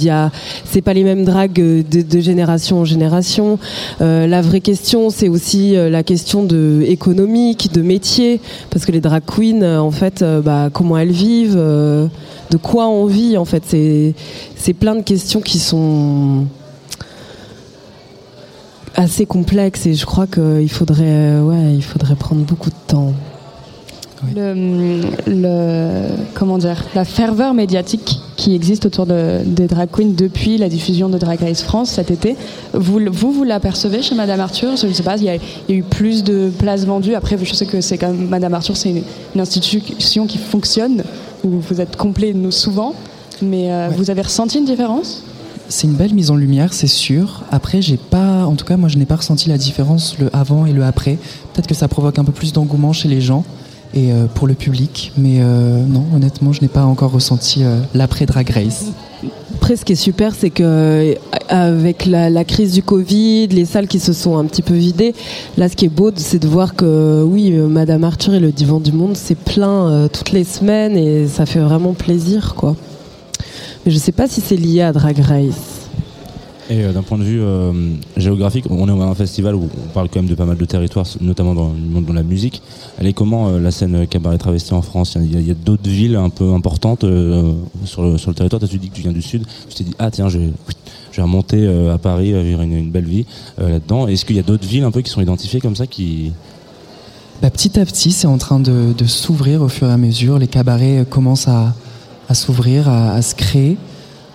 C'est pas les mêmes dragues de, génération en génération. la vraie question, c'est aussi la question de économique, de métier, parce que les drag queens, en fait, bah, comment elles vivent de quoi on vit en fait. C'est plein de questions qui sont assez complexes et je crois qu'il faudrait, ouais, il faudrait prendre beaucoup de temps. Le, comment dire, la ferveur médiatique qui existe autour de, des drag queens depuis la diffusion de Drag Race France cet été, vous, vous, vous l'apercevez chez Madame Arthur? Je ne sais pas, il y, a, eu plus de places vendues. Après, je sais que c'est quand même Madame Arthur, c'est une, institution qui fonctionne vous êtes complet nous souvent, mais euh, vous avez ressenti une différence? C'est une belle mise en lumière, c'est sûr. Après, j'ai pas, en tout cas, moi, je n'ai pas ressenti la différence le avant et le après. Peut-être que ça provoque un peu plus d'engouement chez les gens et euh, pour le public, mais euh, non, honnêtement, je n'ai pas encore ressenti l'après Drag Race. Après, ce qui est super, c'est que avec la, crise du Covid, les salles qui se sont un petit peu vidées, là, ce qui est beau, c'est de voir que oui, Madame Arthur et le Divan du Monde, c'est plein euh, toutes les semaines et ça fait vraiment plaisir, quoi. Mais je sais pas si c'est lié à Drag Race. Et euh, d'un point de vue euh, géographique, on est à un festival où on parle quand même de pas mal de territoires, notamment dans le monde de la musique. Elle est comment euh, la scène cabaret travesti en France? Il y a, d'autres villes un peu importantes sur, le, sur le territoire. tu dis que tu viens du sud. Tu t'es dit ah tiens je vais, je vais remonter à Paris, vivre une, belle vie là-dedans. Est-ce qu'il y a d'autres villes un peu qui sont identifiées comme ça qui bah, petit à petit, c'est en train de, de s'ouvrir au fur et à mesure. Les cabarets commencent à, à s'ouvrir, à, à se créer.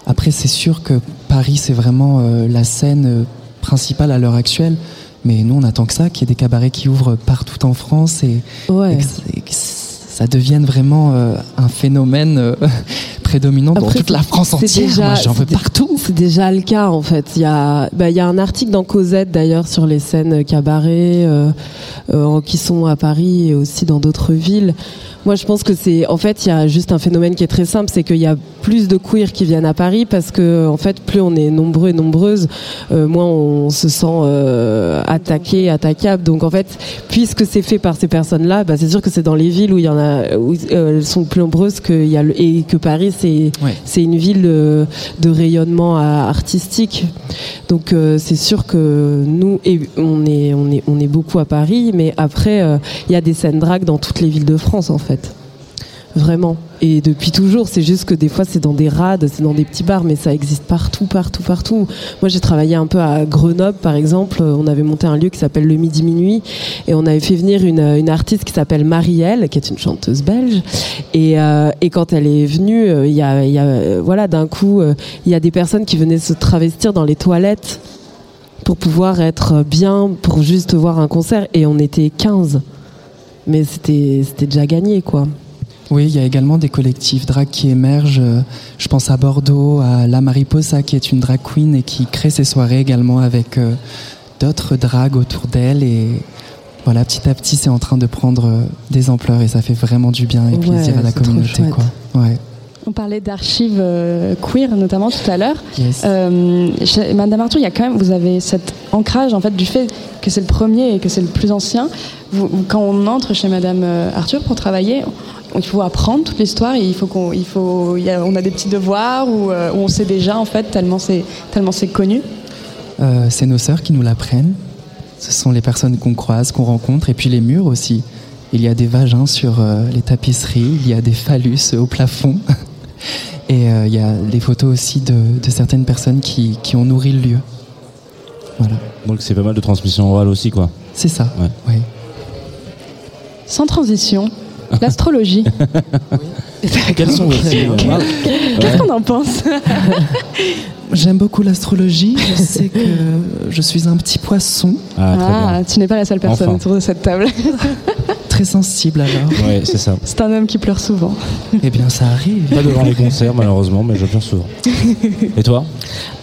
Après, c'est sûr que Paris, c'est vraiment euh, la scène euh, principale à l'heure actuelle. Mais nous, on attend que ça, qu'il y ait des cabarets qui ouvrent partout en France et, que, ça devienne vraiment euh, un phénomène prédominant dans toute la France entière. j'en veux partout. C'est déjà le cas, en fait. Il y a, bah, il y a un article dans Cosette, d'ailleurs, sur les scènes cabarets qui sont à Paris et aussi dans d'autres villes. Moi, je pense que c'est, en fait, il y a juste un phénomène qui est très simple, c'est qu'il y a plus de queers qui viennent à Paris parce que, en fait, plus on est nombreux et nombreuses, euh, moins on se sent euh, attaqué, attaquable. Donc, en fait, puisque c'est fait par ces personnes-là, bah, c'est sûr que c'est dans les villes où il y en a, où euh, elles sont plus nombreuses que y a le, et que Paris, c'est, c'est une ville de, de rayonnement artistique. Donc, c'est sûr que nous, et on est, on est, on est beaucoup à Paris, mais après, il y a des scènes drag dans toutes les villes de France, en fait. Vraiment. Et depuis toujours, c'est juste que des fois c'est dans des rades, c'est dans des petits bars, mais ça existe partout, partout, partout. Moi j'ai travaillé un peu à Grenoble par exemple, on avait monté un lieu qui s'appelle le Midi Minuit et on avait fait venir une, artiste qui s'appelle Marielle, qui est une chanteuse belge. Et, euh, quand elle est venue, euh, il y a, euh, voilà, d'un coup, il y a des personnes qui venaient se travestir dans les toilettes pour pouvoir être bien, pour juste voir un concert et on était 15 mais c'était déjà gagné, quoi. Oui, il y a également des collectifs drag qui émergent. Je pense à Bordeaux, à La Mariposa, qui est une drag queen et qui crée ses soirées également avec euh, d'autres drags autour d'elle. Et voilà, petit à petit, c'est en train de prendre euh, des ampleurs et ça fait vraiment du bien et plaisir à la communauté. Quoi. Ouais. Parlait d'archives euh, queer notamment tout à l'heure. Madame Arthur, il y a quand même, vous avez cet ancrage en fait du fait que c'est le premier et que c'est le plus ancien quand on entre chez Madame euh, Arthur pour travailler, il faut apprendre toute l'histoire. Il faut qu'on, il faut, on a des petits devoirs où, euh, on sait déjà en fait tellement c'est tellement c'est connu. c'est nos sœurs qui nous l'apprennent. Ce sont les personnes qu'on croise, qu'on rencontre, et puis les murs aussi. Il y a des vagins sur les tapisseries, il y a des phallus au plafond. Et il y a des photos aussi de, certaines personnes qui, qui, ont nourri le lieu. Voilà. Donc c'est pas mal de transmission orale aussi, quoi. C'est ça. Oui. Sans transition, l'astrologie. Quels sont vos Qu'est-ce qu'on en pense J'aime beaucoup l'astrologie. Je sais que je suis un petit poisson. Ah, ah tu n'es pas la seule personne autour de cette table. Très sensible alors. Oui, c'est ça. C'est un homme qui pleure souvent. Eh bien, ça arrive. Pas devant les concerts, malheureusement, mais je pleure souvent. Et toi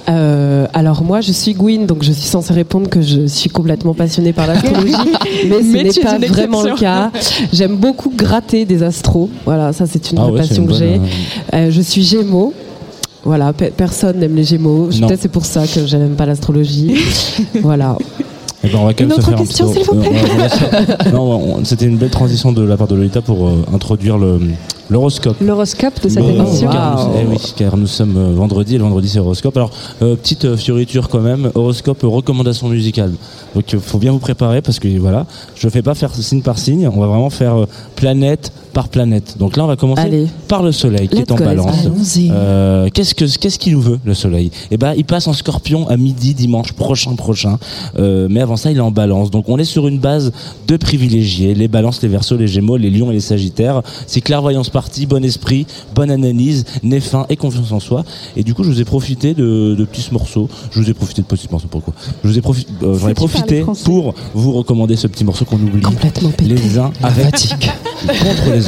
euh, alors moi, je suis Gwyn, donc je suis censée répondre que je suis complètement passionnée par l'astrologie, mais ce n'est pas vraiment le cas. J'aime beaucoup gratter des astros. Voilà, ça c'est une ah passion que j'ai. Euh, euh, je suis Gémeaux. Voilà, personne n'aime les Gémeaux. Peut-être c'est pour ça que je n'aime pas l'astrologie. voilà. Eh ben, on va quand même Une autre question, s'il vous plaît. non, c'était une belle transition de la part de Lolita pour introduire le, L'horoscope. L'horoscope de cette émission. Eh oui, car nous sommes euh, vendredi et le vendredi c'est horoscope. Alors, euh, petite euh, fioriture quand même, horoscope recommandation musicale. Donc il faut bien vous préparer parce que voilà, je ne fais pas faire signe par signe, on va vraiment faire planète par planète. Donc là, on va commencer par le soleil qui est en balance. qu'est-ce que qu'est-ce qu'il nous veut le soleil? Eh ben, il passe en scorpion à midi dimanche prochain prochain. mais avant ça, il est en balance. Donc on est sur une base de privilégiés, les balances, les versos, les gémeaux, les lions et les sagittaires. C'est clairvoyance bon esprit, bonne analyse, nez fin et confiance en soi. Et du coup, je vous ai profité de, petits morceaux. Je vous ai profité de petits morceaux, pourquoi? Je vous ai, euh, j'en ai profité pour vous recommander ce petit morceau qu'on oublie Complètement les uns avec contre les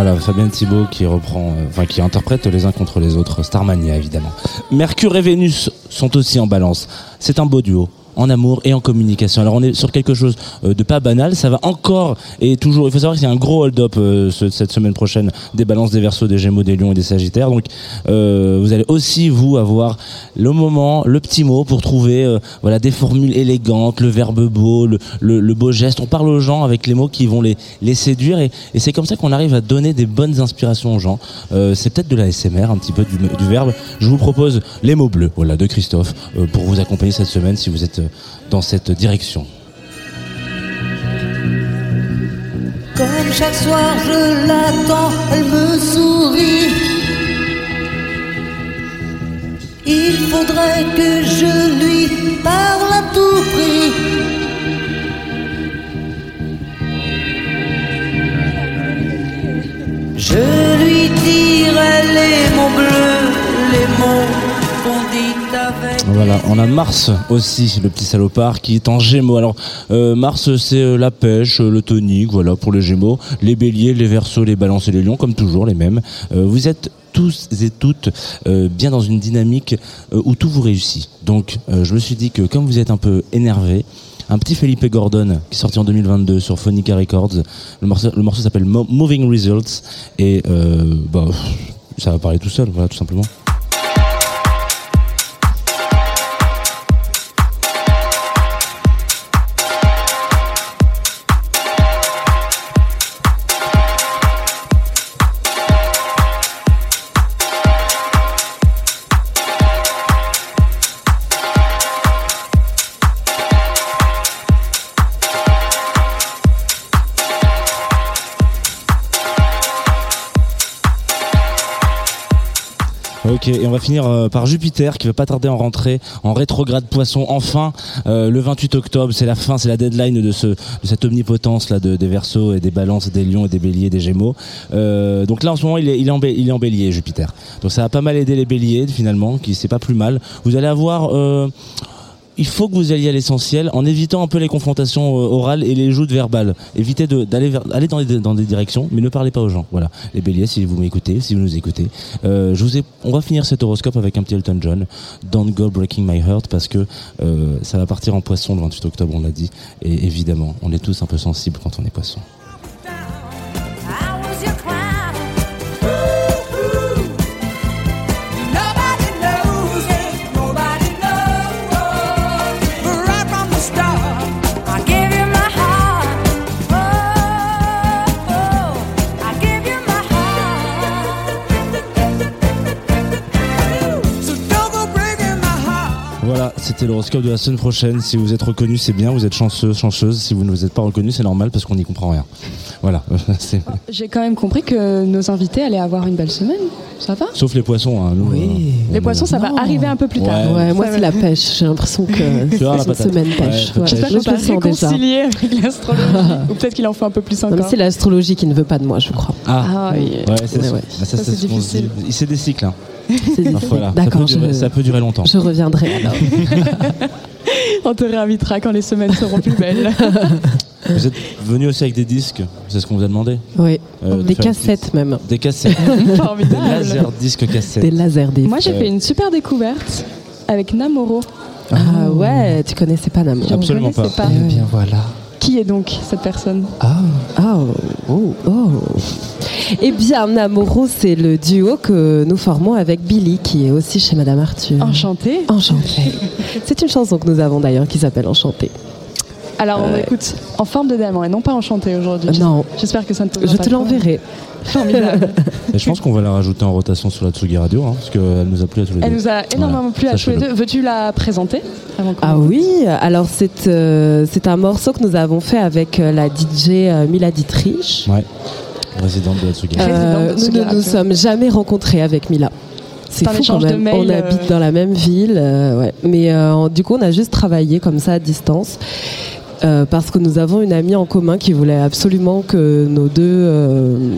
Voilà, Fabien Thibault qui reprend, euh, enfin qui interprète les uns contre les autres, Starmania évidemment. Mercure et Vénus sont aussi en balance. C'est un beau duo en amour et en communication. Alors on est sur quelque chose euh, de pas banal, ça va encore et toujours. Il faut savoir qu'il y a un gros hold-up euh, cette semaine prochaine des balances, des versos, des gémeaux, des lions et des sagittaires. Donc euh, vous allez aussi vous avoir le moment, le petit mot pour trouver voilà des formules élégantes, le verbe beau, le, beau geste. On parle aux gens avec les mots qui vont les, séduire et, et c'est comme ça qu'on arrive à donner des bonnes inspirations aux gens. c'est peut-être de la SMR, un petit peu du, du, verbe. Je vous propose les mots bleus, voilà, de Christophe pour vous accompagner cette semaine si vous êtes dans cette direction. Comme chaque soir je l'attends, elle me sourit. Il faudrait que je lui parle à tout prix. Voilà, on a Mars aussi, le petit salopard, qui est en Gémeaux. Alors euh, Mars, c'est euh, la pêche, le tonique, voilà pour les Gémeaux. Les Béliers, les Verseaux, les Balances et les Lions, comme toujours les mêmes. Euh, vous êtes tous et toutes bien dans une dynamique où tout vous réussit. Donc je me suis dit que comme vous êtes un peu énervé, un petit Felipe Gordon qui est sorti en 2022 sur Phonica Records. Le morceau, le morceau s'appelle Moving Results et bah, ça va parler tout seul, voilà tout simplement. Ok, et on va finir euh, par Jupiter qui va pas tarder à rentrer en rétrograde poisson. Enfin, euh, le 28 octobre, c'est la fin, c'est la deadline de, ce, de cette omnipotence là de, des Verseaux et des Balances, des Lions et des Béliers, des Gémeaux. Euh, donc là, en ce moment, il est, il est, en, il est en Bélier, Jupiter. Donc ça va pas mal aider les Béliers finalement, qui c'est pas plus mal. Vous allez avoir il faut que vous alliez à l'essentiel en évitant un peu les confrontations euh, orales et les joutes verbales. Évitez d'aller aller dans, des directions, mais ne parlez pas aux gens. Voilà. Les béliers, si vous m'écoutez, si vous nous écoutez, euh, je vous on va finir cet horoscope avec un petit Elton John, Don't Go Breaking My Heart, parce que euh, ça va partir en poisson le 28 octobre, on l'a dit, et évidemment, on est tous un peu sensibles quand on est poisson. C'était l'horoscope de la semaine prochaine. Si vous êtes reconnu, c'est bien. Vous êtes chanceuse, chanceuse. Si vous ne vous êtes pas reconnu, c'est normal parce qu'on n'y comprend rien. Voilà. J'ai quand même compris que nos invités allaient avoir une belle semaine. Ça va? Sauf les poissons. Hein, oui. Euh, les poissons, ça va arriver un peu plus tard. Ouais, moi, c'est la pêche. J'ai l'impression que c'est une semaine pêche. J'espère que tu réconcilié avec l'astrologie. Ou peut-être qu'il en faut un peu plus encore. C'est l'astrologie qui ne veut pas de moi, je crois. Ah, ah oui. c'est difficile. C'est des cycles. Hein. D'accord. Ça, peut durer longtemps. Je reviendrai alors. On te réinvitera quand les semaines seront plus belles. Vous êtes venu aussi avec des disques, c'est ce qu'on vous a demandé Oui, euh, des cassettes même. Des cassettes. Formidable. Des laser disques cassettes. Des laser disques. Moi j'ai fait une super découverte avec Namoro. Ah, ouais, tu connaissais pas Namoro Absolument pas. pas. Eh bien voilà. Qui est donc cette personne Ah, oh, oh, oh. Eh bien, Namoro, c'est le duo que nous formons avec Billy, qui est aussi chez Madame Arthur. Enchanté. Enchanté. c'est une chanson que nous avons d'ailleurs qui s'appelle Enchanté. Alors, on euh, écoute en forme de diamant et non pas enchanté aujourd'hui. Non. J'espère que ça ne te Je te l'enverrai. Formidable. Et je pense qu'on va la rajouter en rotation sur la Tsugi Radio, hein, parce qu'elle nous a plu à tous les deux. Elle nous a énormément plu à tous les deux. Veux-tu la présenter Ah oui, alors c'est euh, c'est un morceau que nous avons fait avec euh, la DJ Mila Dietrich. Ouais, résidente de la Tsugi Radio. nous ne nous sommes jamais rencontrés avec Mila. C'est fou quand même. on habite dans la même ville, ouais. mais du coup on a juste travaillé comme ça à distance. Euh, parce que nous avons une amie en commun qui voulait absolument que nos deux euh,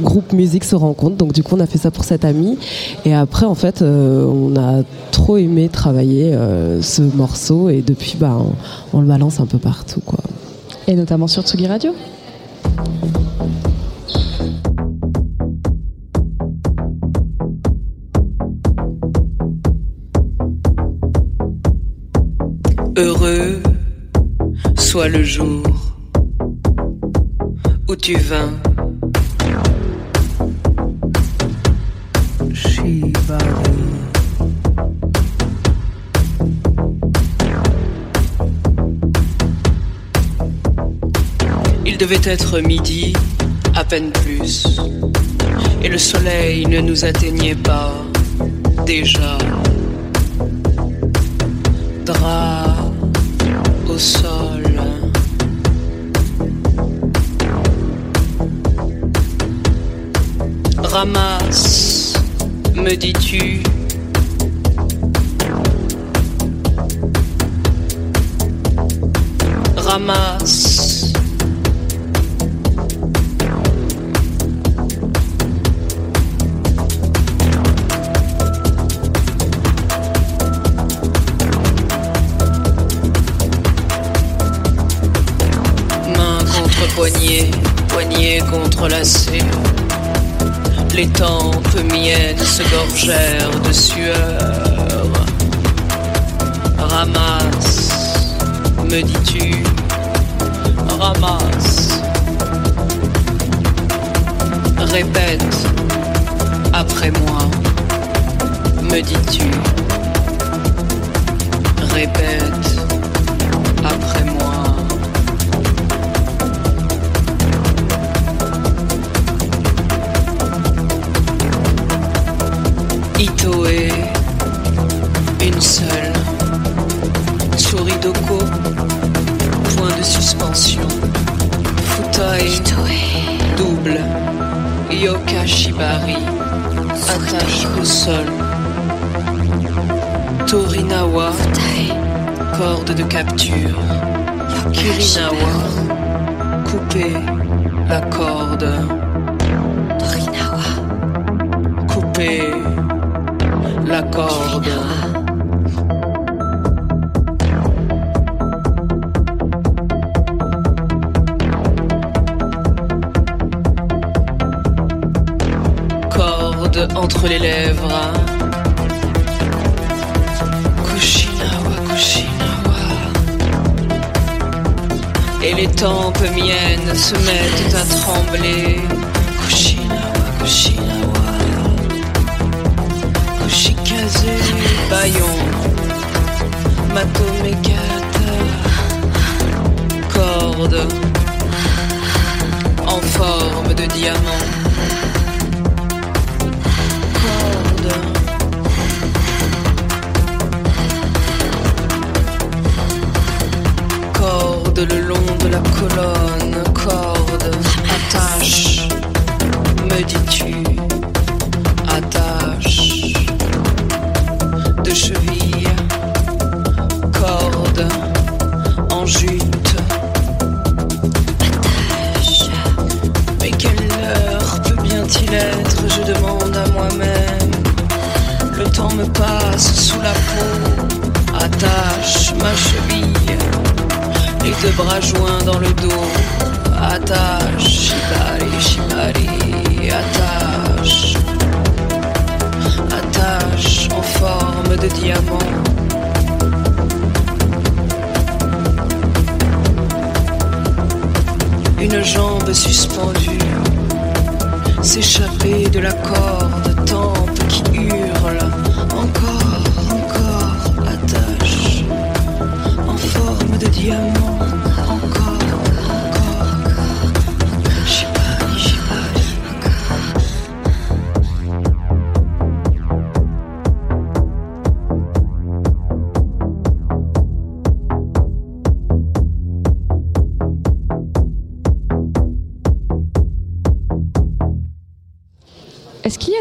groupes musique se rencontrent. Donc du coup, on a fait ça pour cette amie. Et après, en fait, euh, on a trop aimé travailler ce morceau et depuis, bah, on, le balance un peu partout, quoi. Et notamment sur Tsugi Radio. Heureux le jour où tu vins. Il devait être midi, à peine plus, et le soleil ne nous atteignait pas déjà. Au sol. Ramasse, me dis-tu. Ramasse. Main contre poignet, poignet contre lacet les tempes miennes se gorgèrent de sueur. Ramasse, me dis-tu, ramasse. Répète après moi, me dis-tu? Répète Itoé, une seule. Souris d'Oko, point de suspension. Futai, double. Yoka Shibari, attache au sol. Torinawa, corde de capture. Kirinawa, couper la corde. Torinawa, couper la corde. Corde entre les lèvres. Kushinawa, Kushinawa. Et les tempes miennes se mettent à trembler. Kushinawa, Kushinawa. Bayon, matomégate, corde, en forme de diamant. Corde. Corde le long de la colonne, corde, attache, me dis-tu. Deux bras joints dans le dos. Attache, shibari, shibari, attache. Attache en forme de diamant. Une jambe suspendue, s'échapper de la corde, tempe qui hurle,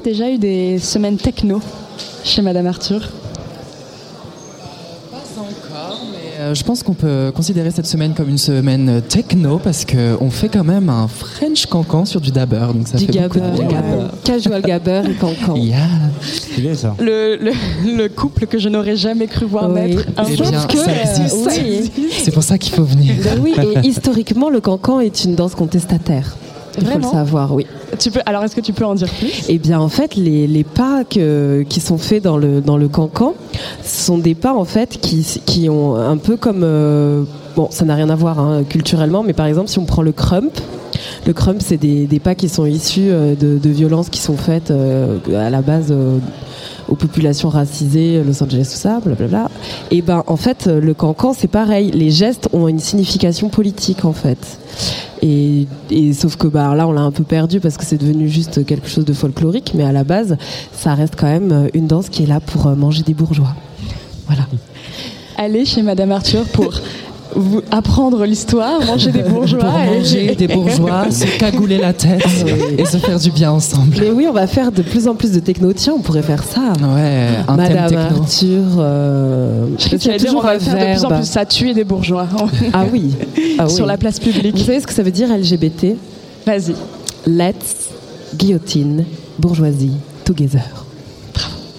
déjà eu des semaines techno chez Madame Arthur Pas encore, mais euh, je pense qu'on peut considérer cette semaine comme une semaine techno parce qu'on fait quand même un French cancan sur du dabber. Donc ça du fait gabber, Casual gabber et cancan. Yeah. ça. Le, le, couple que je n'aurais jamais cru voir naître un eh jour. Que, ça existe. C'est pour ça qu'il faut venir. Ben oui, et historiquement, le cancan est une danse contestataire. Il faut le savoir, oui. Tu peux, alors, est-ce que tu peux en dire plus? Eh bien, en fait, les, les pas qui sont faits dans le, dans le cancan sont des pas, en fait, qui, qui ont un peu comme... Euh, bon, ça n'a rien à voir hein, culturellement, mais par exemple, si on prend le crump, le crump, c'est des, pas qui sont issus euh, de, violences qui sont faites euh, à la base aux populations racisées, Los Angeles, tout ça, blablabla. Et ben, en fait, le cancan, c'est pareil. Les gestes ont une signification politique, en fait. Et, sauf que bah, là, on l'a un peu perdu parce que c'est devenu juste quelque chose de folklorique, mais à la base, ça reste quand même une danse qui est là pour euh, manger des bourgeois. Voilà. Allez chez Madame Arthur pour apprendre l'histoire, manger des bourgeois. Pour manger des bourgeois, se cagouler la tête et se faire du bien ensemble. Mais oui, on va faire de plus en plus de techno. Tiens, on pourrait faire ça. Ouais, un Madame thème techno. Arthur. Euh, Je sais toujours on va faire de plus en plus ça, tuer des bourgeois. Ah oui. Ah Sur la place publique. Vous savez ce que ça veut dire LGBT Vas-y. Let's guillotine bourgeoisie together.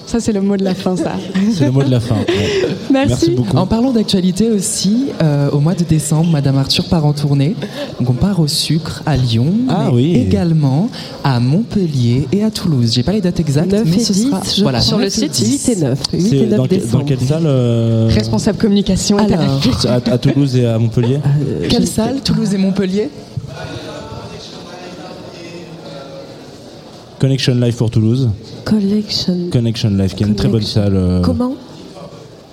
Ça, c'est le mot de la fin, ça. C'est le mot de la fin. Merci. beaucoup. En parlant d'actualité aussi, euh, au mois de décembre, Madame Arthur part en tournée. Donc on part au sucre à Lyon, ah, mais oui. également à Montpellier et à Toulouse. J'ai pas les dates exactes, 9 mais et ce 10, sera je voilà, sur le site 8 et 9. 8 C'est et 9 dans, décembre. dans quelle salle euh, Responsable communication Alors, à Toulouse et à Montpellier Euh, Quelle salle Toulouse et Montpellier? Connection Live pour Toulouse. Collection. Connection Live, qui est une très bonne salle. euh, Comment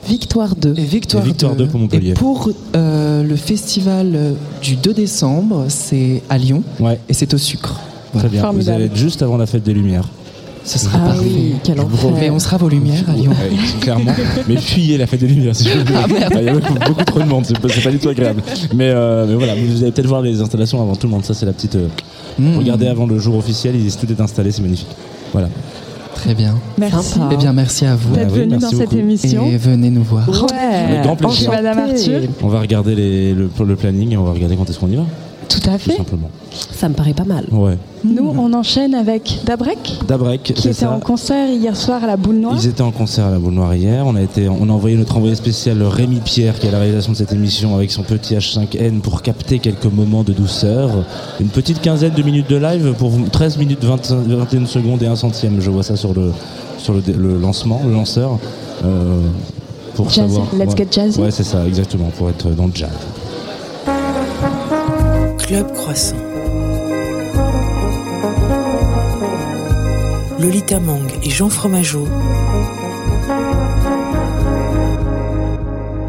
Victoire 2. Et Victoire, Et Victoire 2 pour Montpellier. Et pour euh, le festival euh, du 2 décembre, c'est à Lyon Ouais, et c'est au sucre. très bien. Vous Formidable. allez être juste avant la fête des Lumières. Ce sera Ah parfait. oui, quel enfer. Mais on sera vos lumières à Lyon. Ouais, clairement. Mais fuyez la fête des Lumières, si je veux. Ah. Il y a beaucoup, beaucoup trop de monde, c'est pas, c'est pas du tout agréable. Mais, euh, mais voilà, vous allez peut-être voir les installations avant tout le monde. Ça, c'est la petite. euh, Mmh. Regardez avant le jour officiel, il, tout est installé, c'est magnifique. Voilà. Très bien. Merci. Eh bien, merci à vous. D'être oui, venu dans cette beaucoup. émission. Et venez nous voir. Avec grand plaisir. Madame Arthur. On va regarder les- le, le planning et on va regarder quand est-ce qu'on y va, Tout à tout fait. simplement. Ça me paraît pas mal. Ouais. Nous, on enchaîne avec Dabrek, Dabrek, qui était ça. en concert hier soir à la Boule Noire. Ils étaient en concert à la Boule Noire hier. On a, été, on a envoyé notre envoyé spécial Rémi Pierre, qui est à la réalisation de cette émission, avec son petit H5N pour capter quelques moments de douceur. Une petite quinzaine de minutes de live pour vous- 13 minutes 20 21 secondes et un centième. Je vois ça sur le, sur le, lancement, le lanceur. Euh, pour Jazzy. savoir. Let's ouais. get jazzy. Ouais, c'est ça, exactement, pour être dans le jazz. Club Croissant. Lolita Mang et Jean Fromageau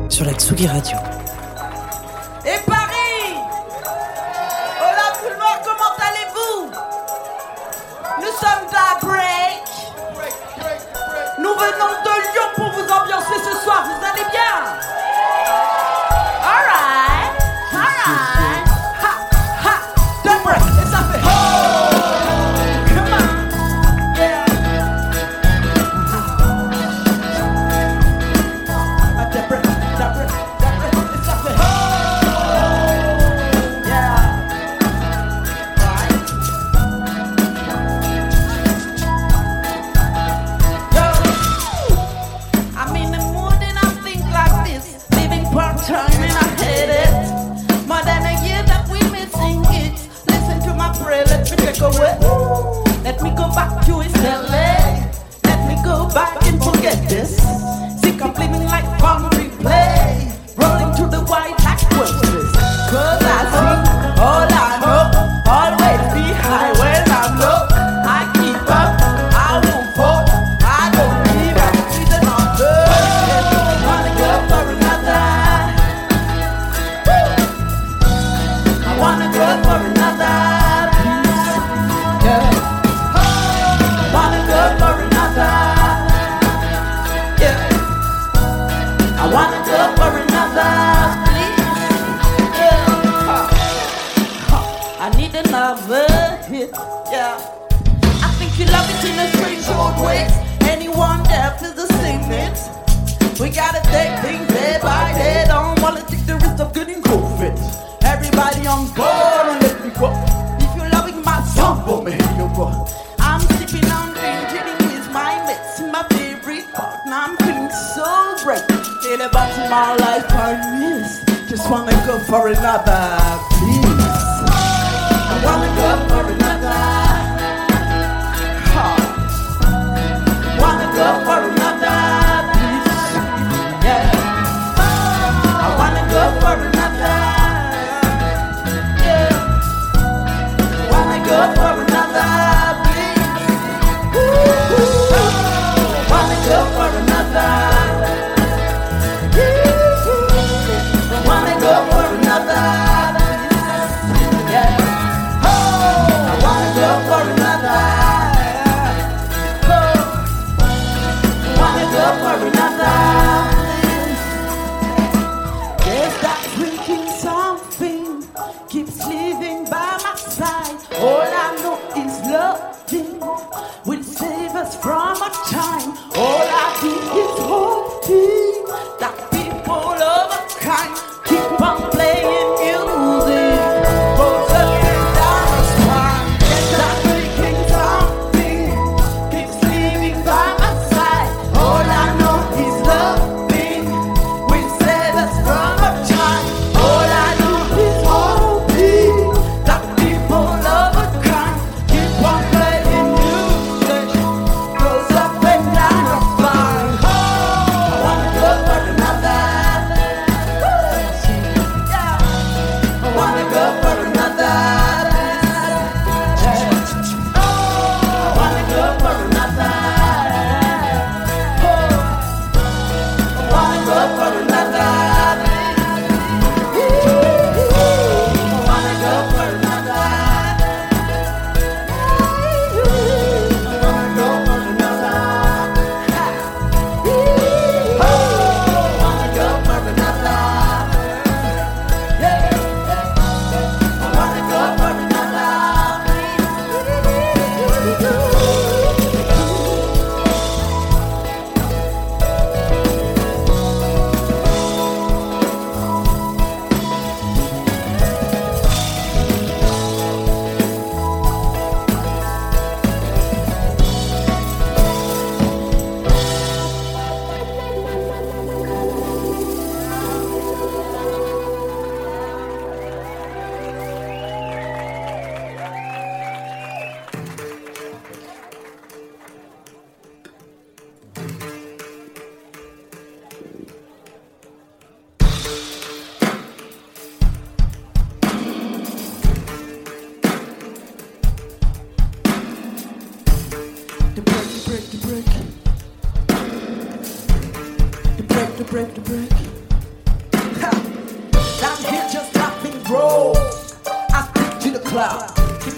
sur la Tsugi Radio.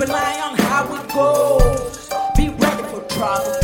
Eye on how it goes. Be ready for trouble.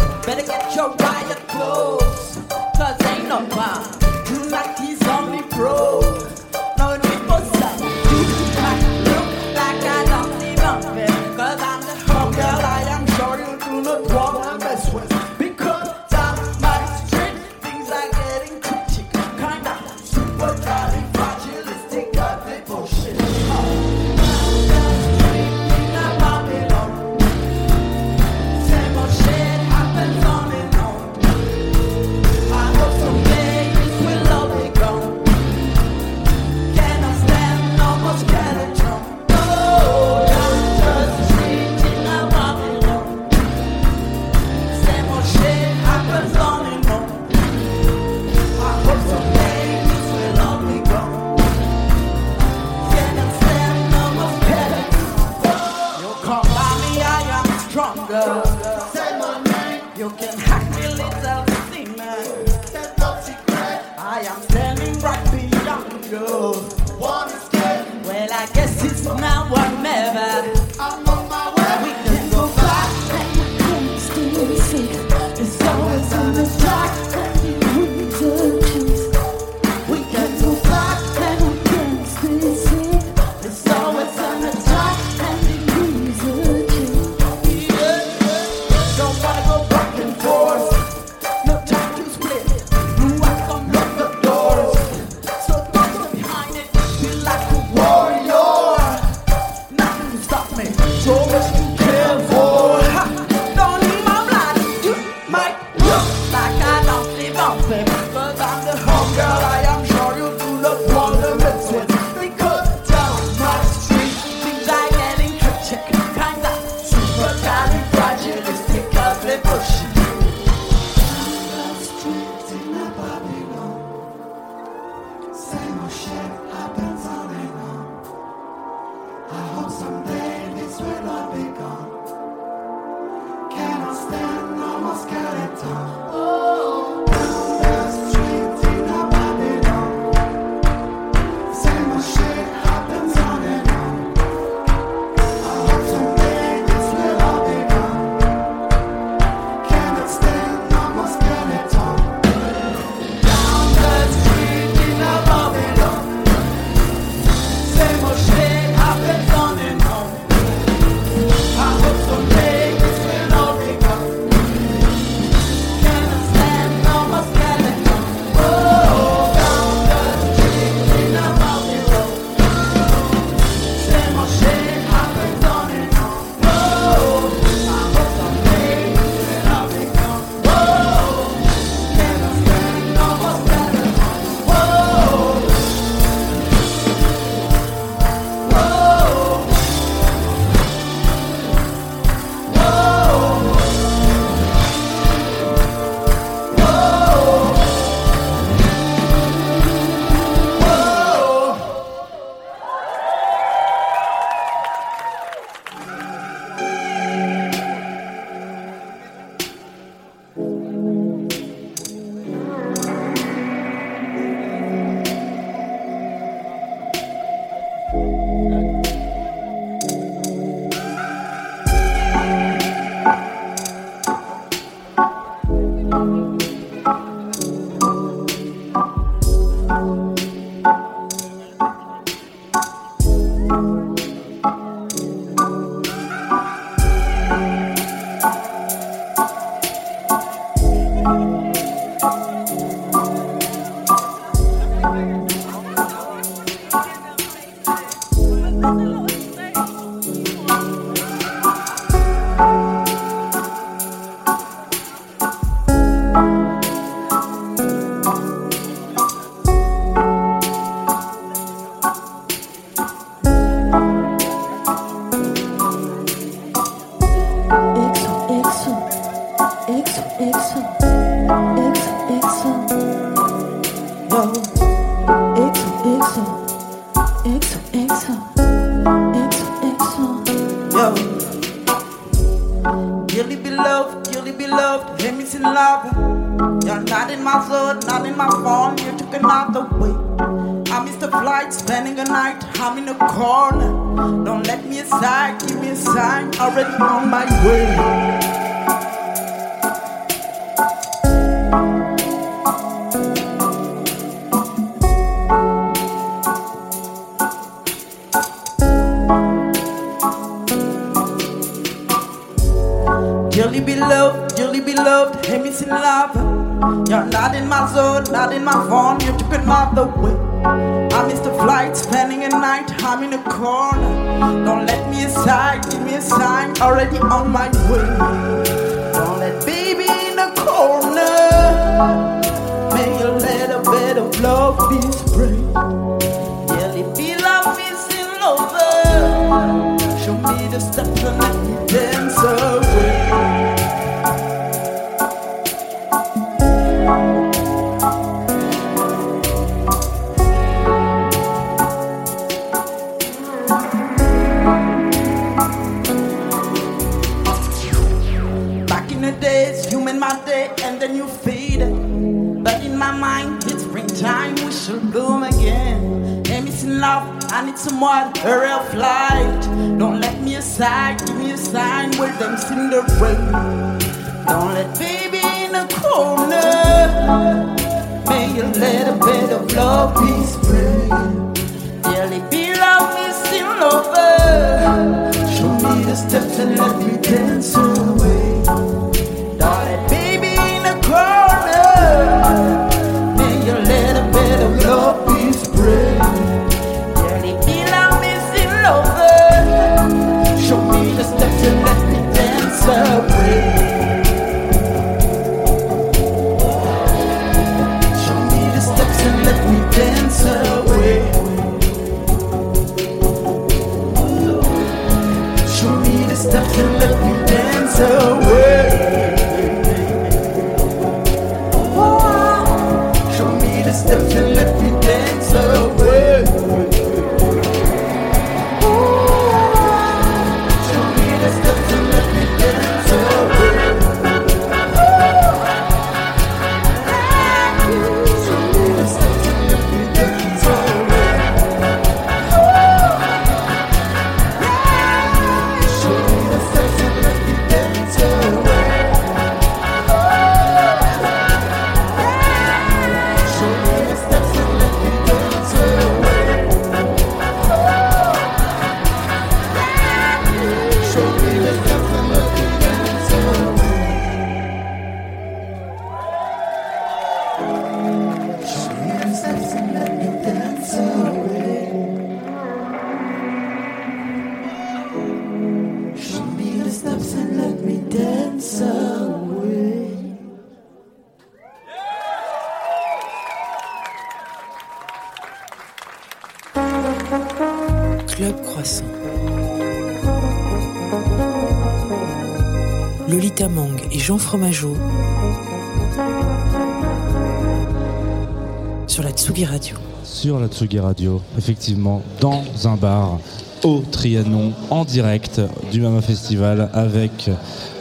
Sur la Tsugi Radio, effectivement, dans un bar au Trianon en direct du Mama Festival avec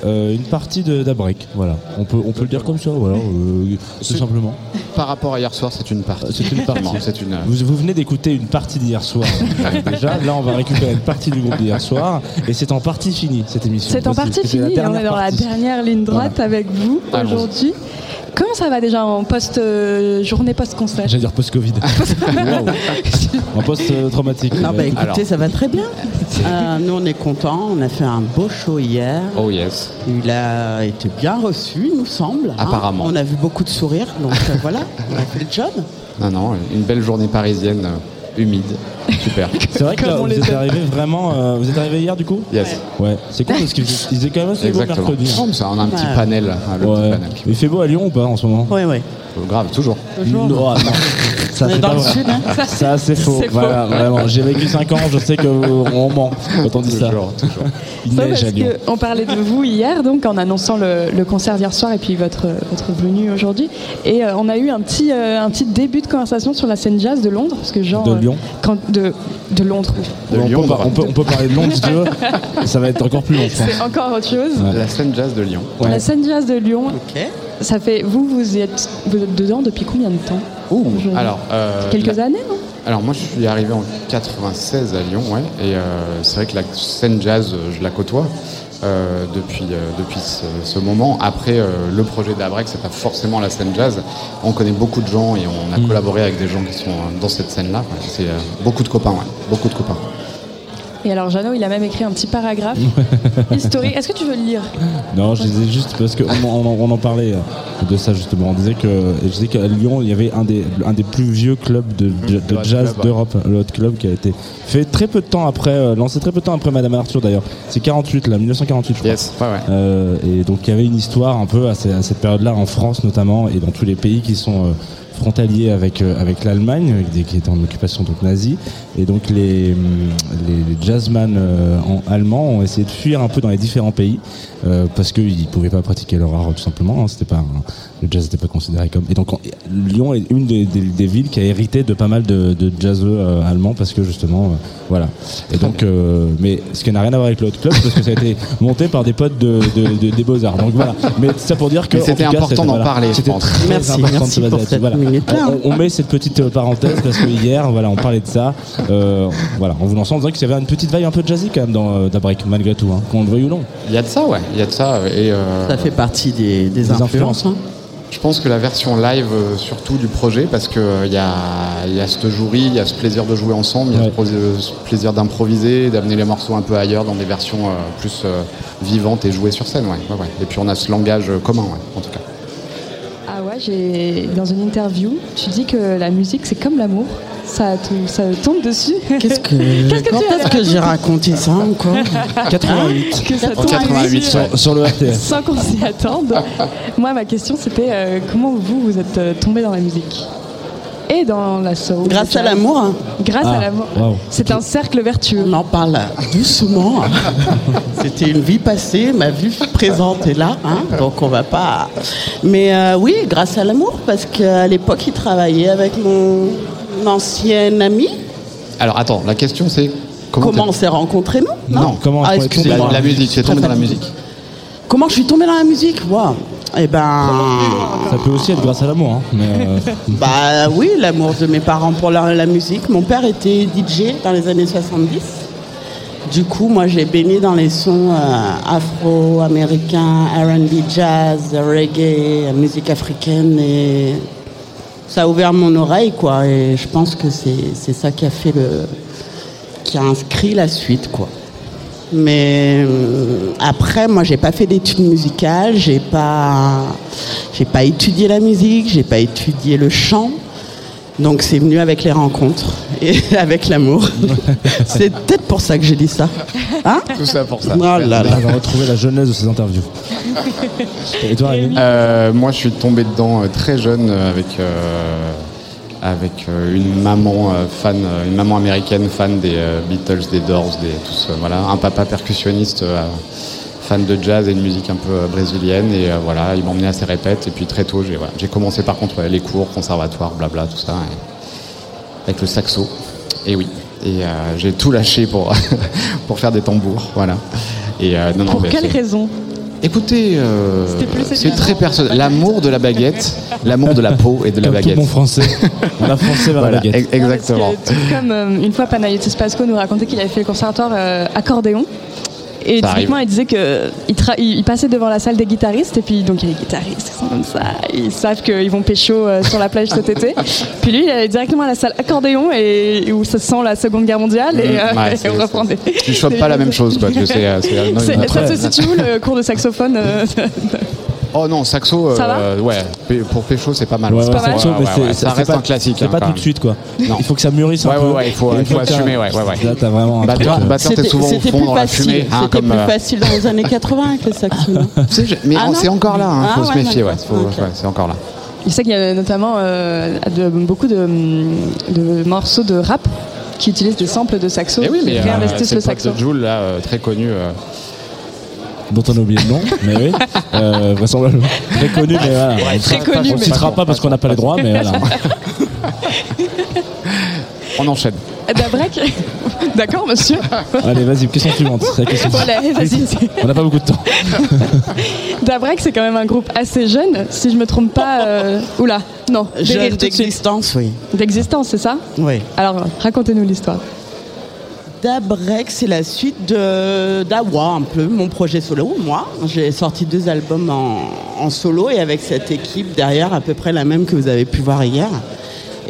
euh, une partie d'Abrek. Voilà, on peut, on peut le dire comme ça, voilà, euh, tout simplement. Par rapport à hier soir, c'est une partie. C'est une partie. une... Vous, vous, venez d'écouter une partie d'hier soir déjà. Là, on va récupérer une partie du groupe d'hier soir et c'est en partie fini cette émission. C'est en partie fini. On est dans la dernière ligne droite avec vous aujourd'hui. Comment ça va déjà en post euh, journée post-concert J'allais dire post-Covid. en post-traumatique. Non, bah écoutez, ça va très bien. Euh, nous, on est contents. On a fait un beau show hier. Oh yes. Il a été bien reçu, il nous semble. Hein. Apparemment. On a vu beaucoup de sourires, donc euh, voilà, on a fait le job. Non, non, une belle journée parisienne humide. Super. C'est vrai que vous êtes arrivé vraiment. Euh, vous êtes arrivé hier du coup Yes. Ouais. C'est cool parce qu'il faisait quand même assez beau mercredi. Hein. Ça, on a un petit panel. Hein, le ouais. petit panel Il fait beau à Lyon ou pas en ce moment Oui, oui. Grave, toujours. Toujours. Non, Ça, c'est dans le sud, hein Ça, c'est faux. Voilà, vraiment. J'ai vécu 5 ans, je sais qu'on ment quand on dit ça. Toujours. Il neige à Lyon. On parlait de vous hier, donc, en annonçant le, concert d'hier soir et puis votre, votre venue aujourd'hui. Et euh, on a eu un petit, euh, un petit début de conversation sur la scène jazz de Londres. Parce que genre, de Lyon quand, de, de Londres. De on, Lyon, peut, on, peut, on, peut, parler de Londres si tu veux. Ça va être encore plus long, C'est encore autre chose. La scène jazz de Lyon. La scène jazz de Lyon. Ok. Ça fait, vous, vous êtes, dedans depuis combien de temps Ouh, alors, euh, Quelques années, non Alors moi, je suis arrivé en 96 à Lyon, ouais, et euh, c'est vrai que la scène jazz, je la côtoie. Euh, depuis, depuis ce, moment. Après, le projet d'Abrec, c'est pas forcément la scène jazz. On connaît beaucoup de gens et on a mm. collaboré avec des gens qui sont dans cette scène-là. C'est beaucoup de copains, ouais, beaucoup de copains. Et alors, Jeannot, il a même écrit un petit paragraphe historique. Est-ce que tu veux le lire? Non, je disais juste parce qu'on on, en parlait euh, de ça justement. On disait que je disais qu'à Lyon, il y avait un des, un des plus vieux clubs de, jazz d'Europe, le Hot Club, qui a été fait très peu de temps après, euh, lancé très peu de temps après Madame Arthur d'ailleurs. C'est 48 là, 1948 je crois. Yes, ouais, ouais. Euh, et donc il y avait une histoire un peu à, cette période-là en France notamment et dans tous les pays qui sont frontalier avec, euh, avec l'Allemagne, qui était en occupation donc nazie. Et donc les, les, jazzman euh, allemands ont essayé de fuir un peu dans les différents pays euh, parce qu'ils ne pouvaient pas pratiquer leur art tout simplement. Hein. C'était pas le jazz n'était pas considéré comme. Et donc Lyon est une des, des, villes qui a hérité de pas mal de, de jazzeux allemands parce que justement voilà. Et donc mais ce qui n'a rien à voir avec l'autre club parce que ça a été monté par des potes de, des beaux arts. Donc voilà. Mais ça pour dire que c'était important d'en parler. C'était très merci, important merci de se voilà on, met cette petite euh, parenthèse parce que hier, voilà, on parlait de ça. Euh, voilà, en vous lançant, on disait qu'il y avait une petite vague un peu jazzy quand même dans euh, Dabrek, malgré tout, hein, qu'on le veuille ou non. Il y a de ça, ouais. Il y a de ça. Et Ça fait partie des, influences. Hein. Je pense que la version live, surtout du projet, parce qu'il y a, y a ce jury, il y a ce plaisir de jouer ensemble, il y a ce plaisir d'improviser, d'amener les morceaux un peu ailleurs dans des versions plus vivantes et jouées sur scène. Ouais. Ouais, Et puis on a ce langage commun, en tout cas dans une interview, tu dis que la musique c'est comme l'amour. Ça, ça tombe dessus. Qu'est-ce que, quand est-ce que j'ai raconté ça encore 88. Que ça tombe 88 sur, le RTS. Sans qu'on s'y attende. Moi, ma question c'était euh, comment vous vous êtes euh, tombé dans la musique? Et dans la. Grâce à l'amour. Hein. Grâce à ah, l'amour. C'est un cercle vertueux. On en parle doucement. C'était une vie passée, ma vie présente est là, hein, donc on va pas. Mais euh, oui, grâce à l'amour, parce qu'à l'époque, il travaillait avec mon ancien ami. Alors attends, la question c'est comment, on s'est rencontrés nous? Non, comment ah, excusez-moi. La, musique, c'est tombé dans la musique. Comment je suis tombé dans la musique? Wow. Eh ben. Ça peut aussi être grâce à l'amour. Hein, euh, bah oui, l'amour de mes parents pour la, musique. Mon père était DJ dans les années 70. Du coup, moi, j'ai baigné dans les sons euh, afro-américains, RB, jazz, reggae, musique africaine. Et ça a ouvert mon oreille, quoi. Et je pense que c'est ça qui a fait le. qui a inscrit la suite, quoi. Mais euh, après, moi, j'ai pas fait d'études musicales, j'ai pas, j'ai pas étudié la musique, j'ai pas étudié le chant. Donc c'est venu avec les rencontres et avec l'amour. c'est peut-être pour ça que j'ai dit ça. Hein Tout ça pour ça. Oh On va retrouver la jeunesse de ces interviews. Et toi, euh, Moi, je suis tombé dedans euh, très jeune avec avec une maman fan, une maman américaine fan des Beatles, des Doors, des tous, voilà, un papa percussionniste fan de jazz et de musique un peu brésilienne et voilà, il m'emmenait à ses répètes et puis très tôt j'ai voilà, commencé par contre les cours, conservatoire, blabla, tout ça, avec le saxo. Et oui, et j'ai tout lâché pour pour faire des tambours, voilà. Et non, non, pour quelle raison? Écoutez, euh, c'est très personnel. L'amour de la baguette, l'amour de la peau et de la baguette. Tout bon français. On a français vers la baguette. Exactement. comme euh, une fois Panayotis Pasco nous racontait qu'il avait fait le conservatoire euh, accordéon. Et typiquement, il disait qu'il il, passait devant la salle des guitaristes, et puis donc il y a les guitaristes qui sont comme ça, ils savent qu'ils vont pécho euh, sur la plage cet été. Puis lui, il allait directement à la salle accordéon, et, où ça sent la Seconde Guerre mondiale, et, euh, on reprend des. Tu chopes pas la même chose, quoi. Tu sais, euh, ça se situe où le cours de saxophone Oh non, saxo, euh, ouais, pour pécho, c'est pas mal. Ouais, saxo, mais ça reste un classique. C'est hein, pas tout de suite, quoi. Non. Il faut que ça mûrisse un peu. Ouais, ouais, il faut, il faut assumer, ouais. Là, t'as vraiment un batteur, truc. Batteur, t'es souvent au fond dans la fumée. Hein, C'était plus euh, facile dans les années 80 avec le saxo. mais ah c'est encore là, il hein, faut ah se méfier, ouais. C'est encore là. Je sais qu'il y a notamment euh, beaucoup de, morceaux de rap qui utilisent des samples de saxo, eh oui, qui réinvestissent le saxo. Joule, là, très connu dont on a oublié le nom, mais oui, euh, vraisemblablement très connu, mais voilà. très connu, on ne citera pas parce qu'on n'a pas les droits, mais voilà. on enchaîne. Dabrek D'accord, monsieur. Allez, vas-y, question suivante. Question vas-y. On n'a pas beaucoup de temps. Dabrek, c'est quand même un groupe assez jeune, si je me trompe pas. Euh... Oula, non. Jeune d'existence, oui. D'existence, c'est ça? Oui. Alors, racontez-nous l'histoire. Dabrek, c'est la suite de d'Awa, un peu, mon projet solo. Moi, j'ai sorti deux albums en, solo et avec cette équipe derrière, à peu près la même que vous avez pu voir hier.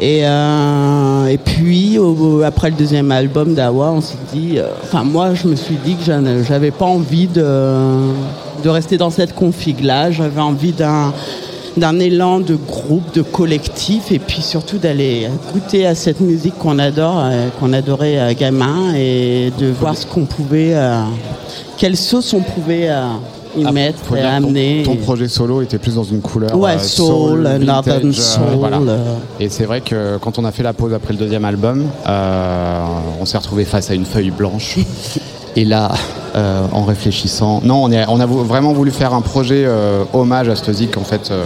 Et, euh, puis, après le deuxième album d'Awa, on s'est dit, euh, enfin, moi, je me suis dit que j'avais pas envie de, de rester dans cette config-là. J'avais envie d'un d'un élan de groupe, de collectif, et puis surtout d'aller goûter à cette musique qu'on adore, euh, qu'on adorait à gamin, et de voir ce qu'on pouvait, euh, quelle sauce on pouvait euh, y ah, mettre et amener. Ton, projet solo était plus dans une couleur ouais, soul, northern soul. Et c'est vrai que quand on a fait la pause après le deuxième album, on s'est retrouvé face à une feuille blanche. Et là, euh, en réfléchissant, non, on, on, a vraiment voulu faire un projet euh, hommage à Stozik, en fait, euh,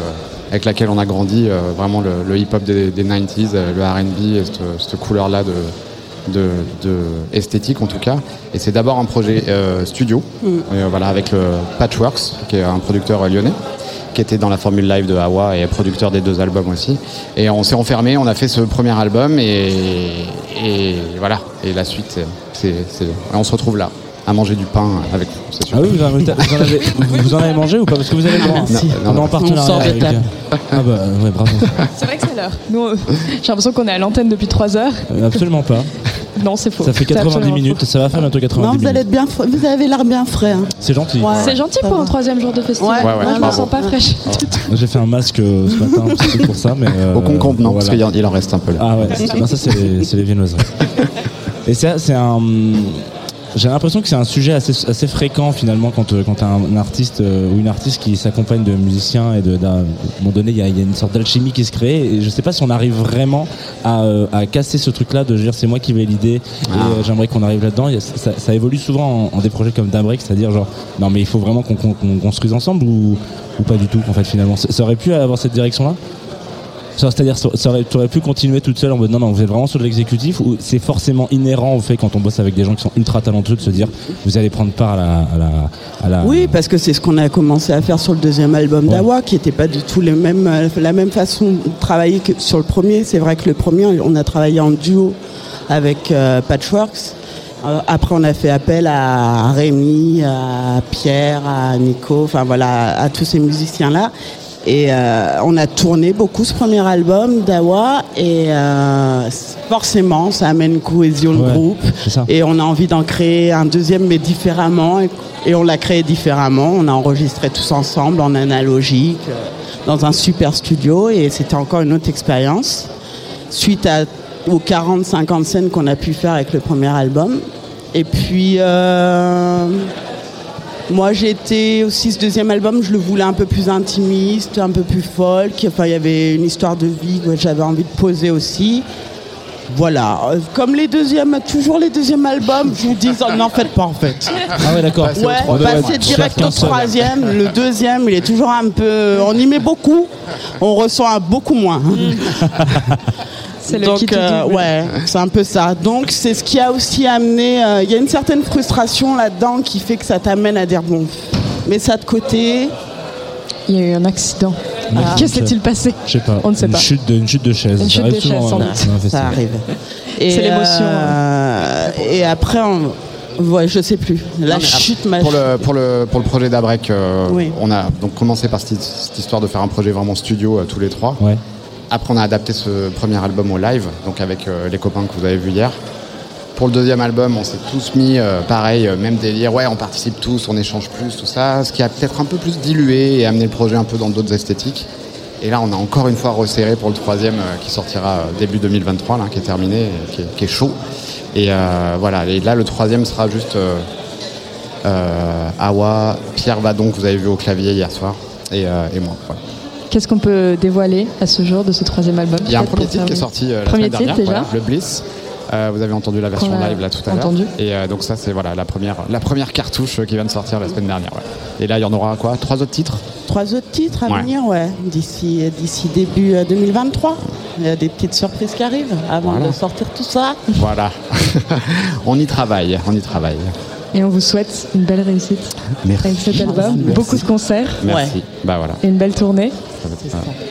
avec laquelle on a grandi, vraiment le, hip-hop des, 90s, le R&B, cette, couleur-là de, de, esthétique en tout cas. Et c'est d'abord un projet studio, mm. voilà, avec le Patchworks, qui est un producteur lyonnais qui était dans la formule live de Hawa et producteur des deux albums aussi. Et on s'est enfermé, on a fait ce premier album et, et voilà. Et la suite, c'est, on se retrouve là à manger du pain avec vous. Ah oui, vous en, avez, vous en, avez, mangé ou pas Parce que vous avez le droit. Non, non, en partenariat. Avec... Euh, ah bah ouais, bravo. C'est vrai que c'est l'heure. Nous, j'ai l'impression qu'on est à l'antenne depuis 3 heures. Euh, absolument pas. Non, c'est faux. Ça fait 90 minutes, ça va faire bientôt 90 minutes. Vous, allez être bien vous avez l'air bien frais. Hein. C'est gentil. c'est gentil pour un troisième jour de festival. Ouais, Moi, je me sens pas fraîche. J'ai fait un masque euh, ce matin, c'est pour ça. Mais, Au concombre, non, parce qu'il en reste un peu là. Ah ouais, ça, c'est les, les viennoiseries. Et c'est un j'ai l'impression que c'est un sujet assez, assez fréquent finalement quand, euh, quand tu as un, artiste euh, ou une artiste qui s'accompagne de musiciens et de, d'un, moment donné il y, a, une sorte d'alchimie qui se crée et je sais pas si on arrive vraiment à, euh, à casser ce truc là de dire c'est moi qui vais l'idée et ah. j'aimerais qu'on arrive là-dedans. Ça, ça, évolue souvent en, des projets comme Dabrek, c'est-à-dire genre non mais il faut vraiment qu'on, construise ensemble ou, ou pas du tout en fait finalement. Ça, ça aurait pu avoir cette c'est-à-dire, tu aurais pu continuer toute seule en mode non, non, vous êtes vraiment sur l'exécutif ou c'est forcément inhérent au fait quand on bosse avec des gens qui sont ultra talentueux de se dire vous allez prendre part à la. Oui, parce que c'est ce qu'on a commencé à faire sur le deuxième album d'Awa qui n'était pas du tout les mêmes, euh, la même façon de travailler que sur le premier. C'est vrai que le premier, on a travaillé en duo avec euh, Patchworks. Euh, après, on a fait appel à Rémi, à Pierre, à Nico, enfin voilà, à tous ces musiciens-là. Et euh, on a tourné beaucoup ce premier album d'Awa et euh, forcément ça amène cohésion de groupe. et on a envie d'en créer un deuxième mais différemment. Et, on l'a créé différemment. On a enregistré tous ensemble en analogique euh, dans un super studio. Et c'était encore une autre expérience. Suite à, aux 40-50 scènes qu'on a pu faire avec le premier album. Et puis Moi, j'étais aussi ce deuxième album, je le voulais un peu plus intimiste, un peu plus folk. Enfin, il y avait une histoire de vie que j'avais envie de poser aussi. Voilà, comme les deuxièmes, toujours les deuxièmes albums, je vous dis, n'en faites pas en fait. Ah ouais, d'accord. Ouais, passer direct au troisième. Le deuxième, il est toujours un peu. On y met beaucoup, on ressent beaucoup moins. C'est le Donc, euh, ouais, c'est un peu ça. Donc, c'est ce qui a aussi amené. Euh, il y a une certaine frustration là-dedans qui fait que ça t'amène à dire bon, mais ça de côté. Il y a eu un accident. Ah. Qu'est-ce qui s'est-il passé Je sais pas. On ne sait une pas. Chute de, une chute de chaise. Une chute de chaise, sans doute. Ça arrive. C'est l'émotion. Euh, et après, on, Ouais, je sais plus. La chute pour le, pour, le, pour le projet d'Abrec, on a donc commencé par cette, histoire de faire un projet vraiment studio tous les trois. Ouais. Après, on a adapté ce premier album au live, donc avec euh, les copains que vous avez vus hier. Pour le deuxième album, on s'est tous mis euh, pareil, euh, même délire. Ouais, on participe tous, on échange plus, tout ça. Ce qui a peut-être un peu plus dilué et amené le projet un peu dans d'autres esthétiques. Et là, on a encore une fois resserré pour le troisième qui sortira début 2023, là, qui est terminé, qui est, chaud. Et voilà. Et là, le troisième sera juste Awa, Pierre Vadon que vous avez vu au clavier hier soir, et, moi. Qu'est-ce qu'on peut dévoiler à ce jour de ce troisième album Il y a un premier titre qui est sorti euh, la premier semaine titre, dernière, le Bliss. Euh, vous avez entendu la version live là tout à l'heure. Et euh, donc ça c'est voilà la première la première cartouche qui vient de sortir la semaine dernière. Et là il y en aura quoi? Trois autres titres? Trois autres titres à venir ouais d'ici d'ici début 2023. Il y a des petites surprises qui arrivent avant de sortir tout ça. Voilà. on y travaille, on y travaille. Et on vous souhaite une belle réussite Merci. avec cet album. Beaucoup de concerts. Merci. Bah voilà. Et une belle tournée.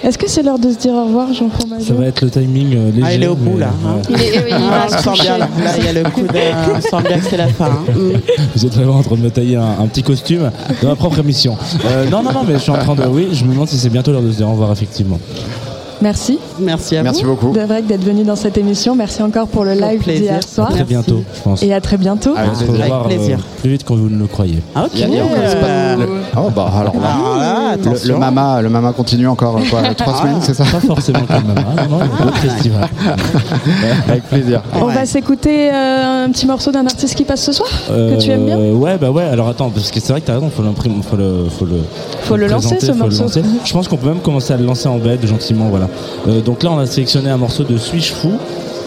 Est-ce que c'est l'heure de se dire au revoir, Jean Ça va être le timing euh, léger. Ah, il est au bout là. Hein. Il est, oui, ah, on sent bien là. Il y a le coup de. On sent bien que c'est la fin. Hein. Vous êtes vraiment en train de me tailler un, petit costume de ma propre émission. Euh, non, non, non, mais je suis en train de. Oui, je me demande si c'est bientôt l'heure de se dire au revoir, effectivement. Merci. Merci à Merci vous. beaucoup. d'être venu dans cette émission. Merci encore pour le live d'hier soir. À très bientôt, je pense. Et à très bientôt. on se revoir plaisir. plus vite que vous ne le croyez. Ah, ok. Pas- le- Oh bah alors là, là, le, le mama, le mama continue encore quoi, trois semaines, c'est ça Pas forcément comme maman, non, non, d'autres festivals. Avec plaisir. On va s'écouter euh, un petit morceau d'un artiste qui passe ce soir que tu aimes bien. Euh, Ouais, bah ouais, alors attends, parce que c'est vrai que t'as raison, faut l'imprimer, faut le, faut le, Faut le lancer, ce faut le morceau. lancer. Je pense qu'on peut même commencer à le lancer en bed, gentiment, voilà. Euh, donc là, on a sélectionné un morceau de Switch Fou.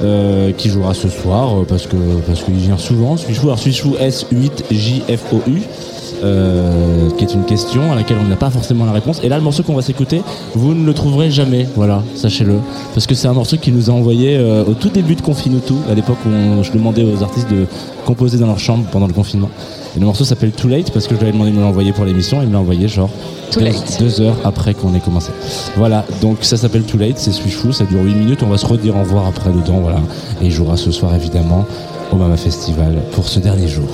euh, qui jouera ce soir euh, parce que parce qu'il vient souvent Switch Fou alors Switch Fou S8JFOU euh, qui est une question à laquelle on n'a pas forcément la réponse. Et là le morceau qu'on va s'écouter vous ne le trouverez jamais. Voilà sachez-le. Parce que c'est un morceau qui nous a envoyé euh, au tout début de Confinutu à l'époque où on- je demandais aux artistes de composer dans leur chambre pendant le confinement. Et le morceau s'appelle Too Late parce que je lui avais demandé de me l'envoyer pour l'émission et il me l'a envoyé genre Too deux, Late. deux heures après qu'on ait commencé. Voilà donc ça s'appelle Too Late c'est Fou ça dure 8 minutes on va se redire au revoir après dedans voilà. Et il jouera ce soir évidemment au Mama Festival pour ce dernier jour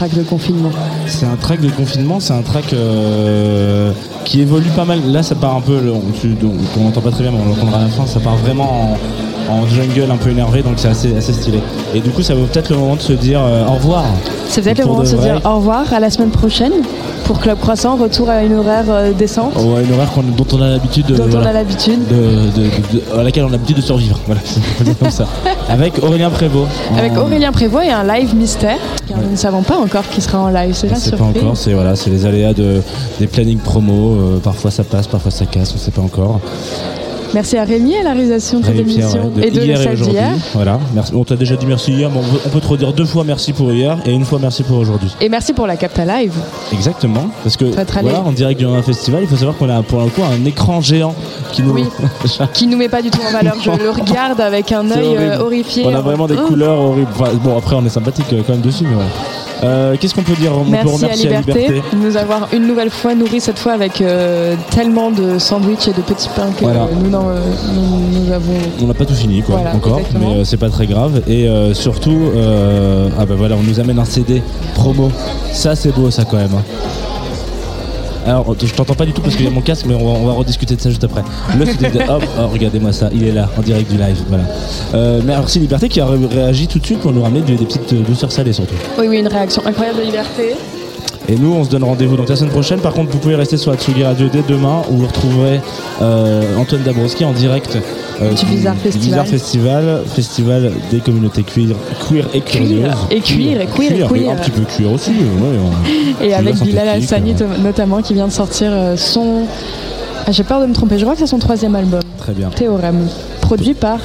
track de confinement. C'est un track de confinement, c'est un track euh, qui évolue pas mal. Là, ça part un peu, on n'entend pas très bien, mais on l'entendra à la fin, ça part vraiment en, jungle un peu énervé, donc c'est assez, assez stylé. Et du coup, ça vaut peut-être le moment de se dire euh, au revoir. C'est peut-être le moment de, se dire au revoir, à la semaine prochaine pour Club Croissant, retour à une horaire euh, décente. Ouais, une horaire dont on a l'habitude. Dont on a l'habitude. à laquelle on a l'habitude de survivre. Voilà, c'est comme ça. Avec Aurélien Prévost. Avec Aurélien Prévost et un live mystère. Nous ne savons pas encore qui sera en live. C'est la surprise. pas encore. C'est voilà, les aléas de, des plannings promo. Euh, parfois ça passe, parfois ça casse. On ne sait pas encore. Merci à Rémi à la réalisation de cette émission et de hier d'hier. Voilà, merci. On t'a déjà dit merci hier, mais on peut te redire deux fois merci pour hier et une fois merci pour aujourd'hui. Et merci pour la Capta Live. Exactement, parce que voilà, en direct durant un festival, il faut savoir qu'on a pour le coup un écran géant qui nous qui nous met pas du tout en valeur. Je le regarde avec un œil euh, horrifié. On a vraiment des oh. couleurs horribles. bon après on est sympathique euh, quand même dessus, mais voilà. Euh, qu'est-ce qu'on peut dire On Merci peut remercier à Liberté, de nous avoir une nouvelle fois nourri cette fois avec euh, tellement de sandwichs et de petits pains que nous, nous, avons. On n'a pas tout fini quoi encore, mais euh, c'est pas très grave. Et surtout, ah bah voilà, on nous amène un CD promo. Ça c'est beau ça quand même. Alors, je t'entends pas du tout parce qu'il y a mon casque, mais on va, rediscuter de ça juste après. Oh, regardez-moi ça, il est là, en direct du live. Voilà. Euh, merci Liberté qui a réagi tout de suite pour nous ramener des, petites douceurs salées surtout. Oui, oui, une réaction incroyable de Liberté. Et nous, on se donne rendez-vous donc la semaine prochaine. Par contre, vous pouvez rester sur Atsugi Radio dès demain où vous retrouverez euh, Antoine Dabrowski en direct euh, du Bizarre Festival. Festival, festival des communautés queer, queer et curieuses. Et cuir, et queer, et queer. Un petit peu cuir aussi. Ouais, et avec Bilal Hassani notamment qui vient de sortir euh, son... Ah, j'ai peur de me tromper, je crois que c'est son troisième album. Très bien. Théorème, produit par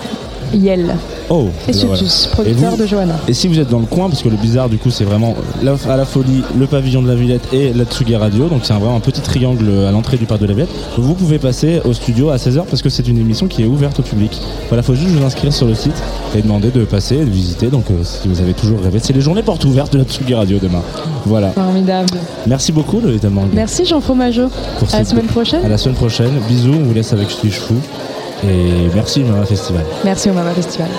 Yel. Oh, et Sutus, producteur de Johanna. Et si vous êtes dans le coin, parce que le bizarre du coup c'est vraiment à la folie, le pavillon de la Villette et la Tsugi Radio, donc c'est vraiment un petit triangle à l'entrée du parc de la Villette. Vous pouvez passer au studio à 16h parce que c'est une émission qui est ouverte au public. Voilà, faut juste vous inscrire sur le site et demander de passer et de visiter. Donc euh, si vous avez toujours rêvé, c'est les journées portes ouvertes de la Tsugi Radio demain. Voilà. Formidable. Merci beaucoup Lolita Merci Jean Fromageau. À la semaine prochaine. À la semaine prochaine. Bisous, on vous laisse avec Steve Fou. Et merci au Mama Festival. Merci au Mama Festival.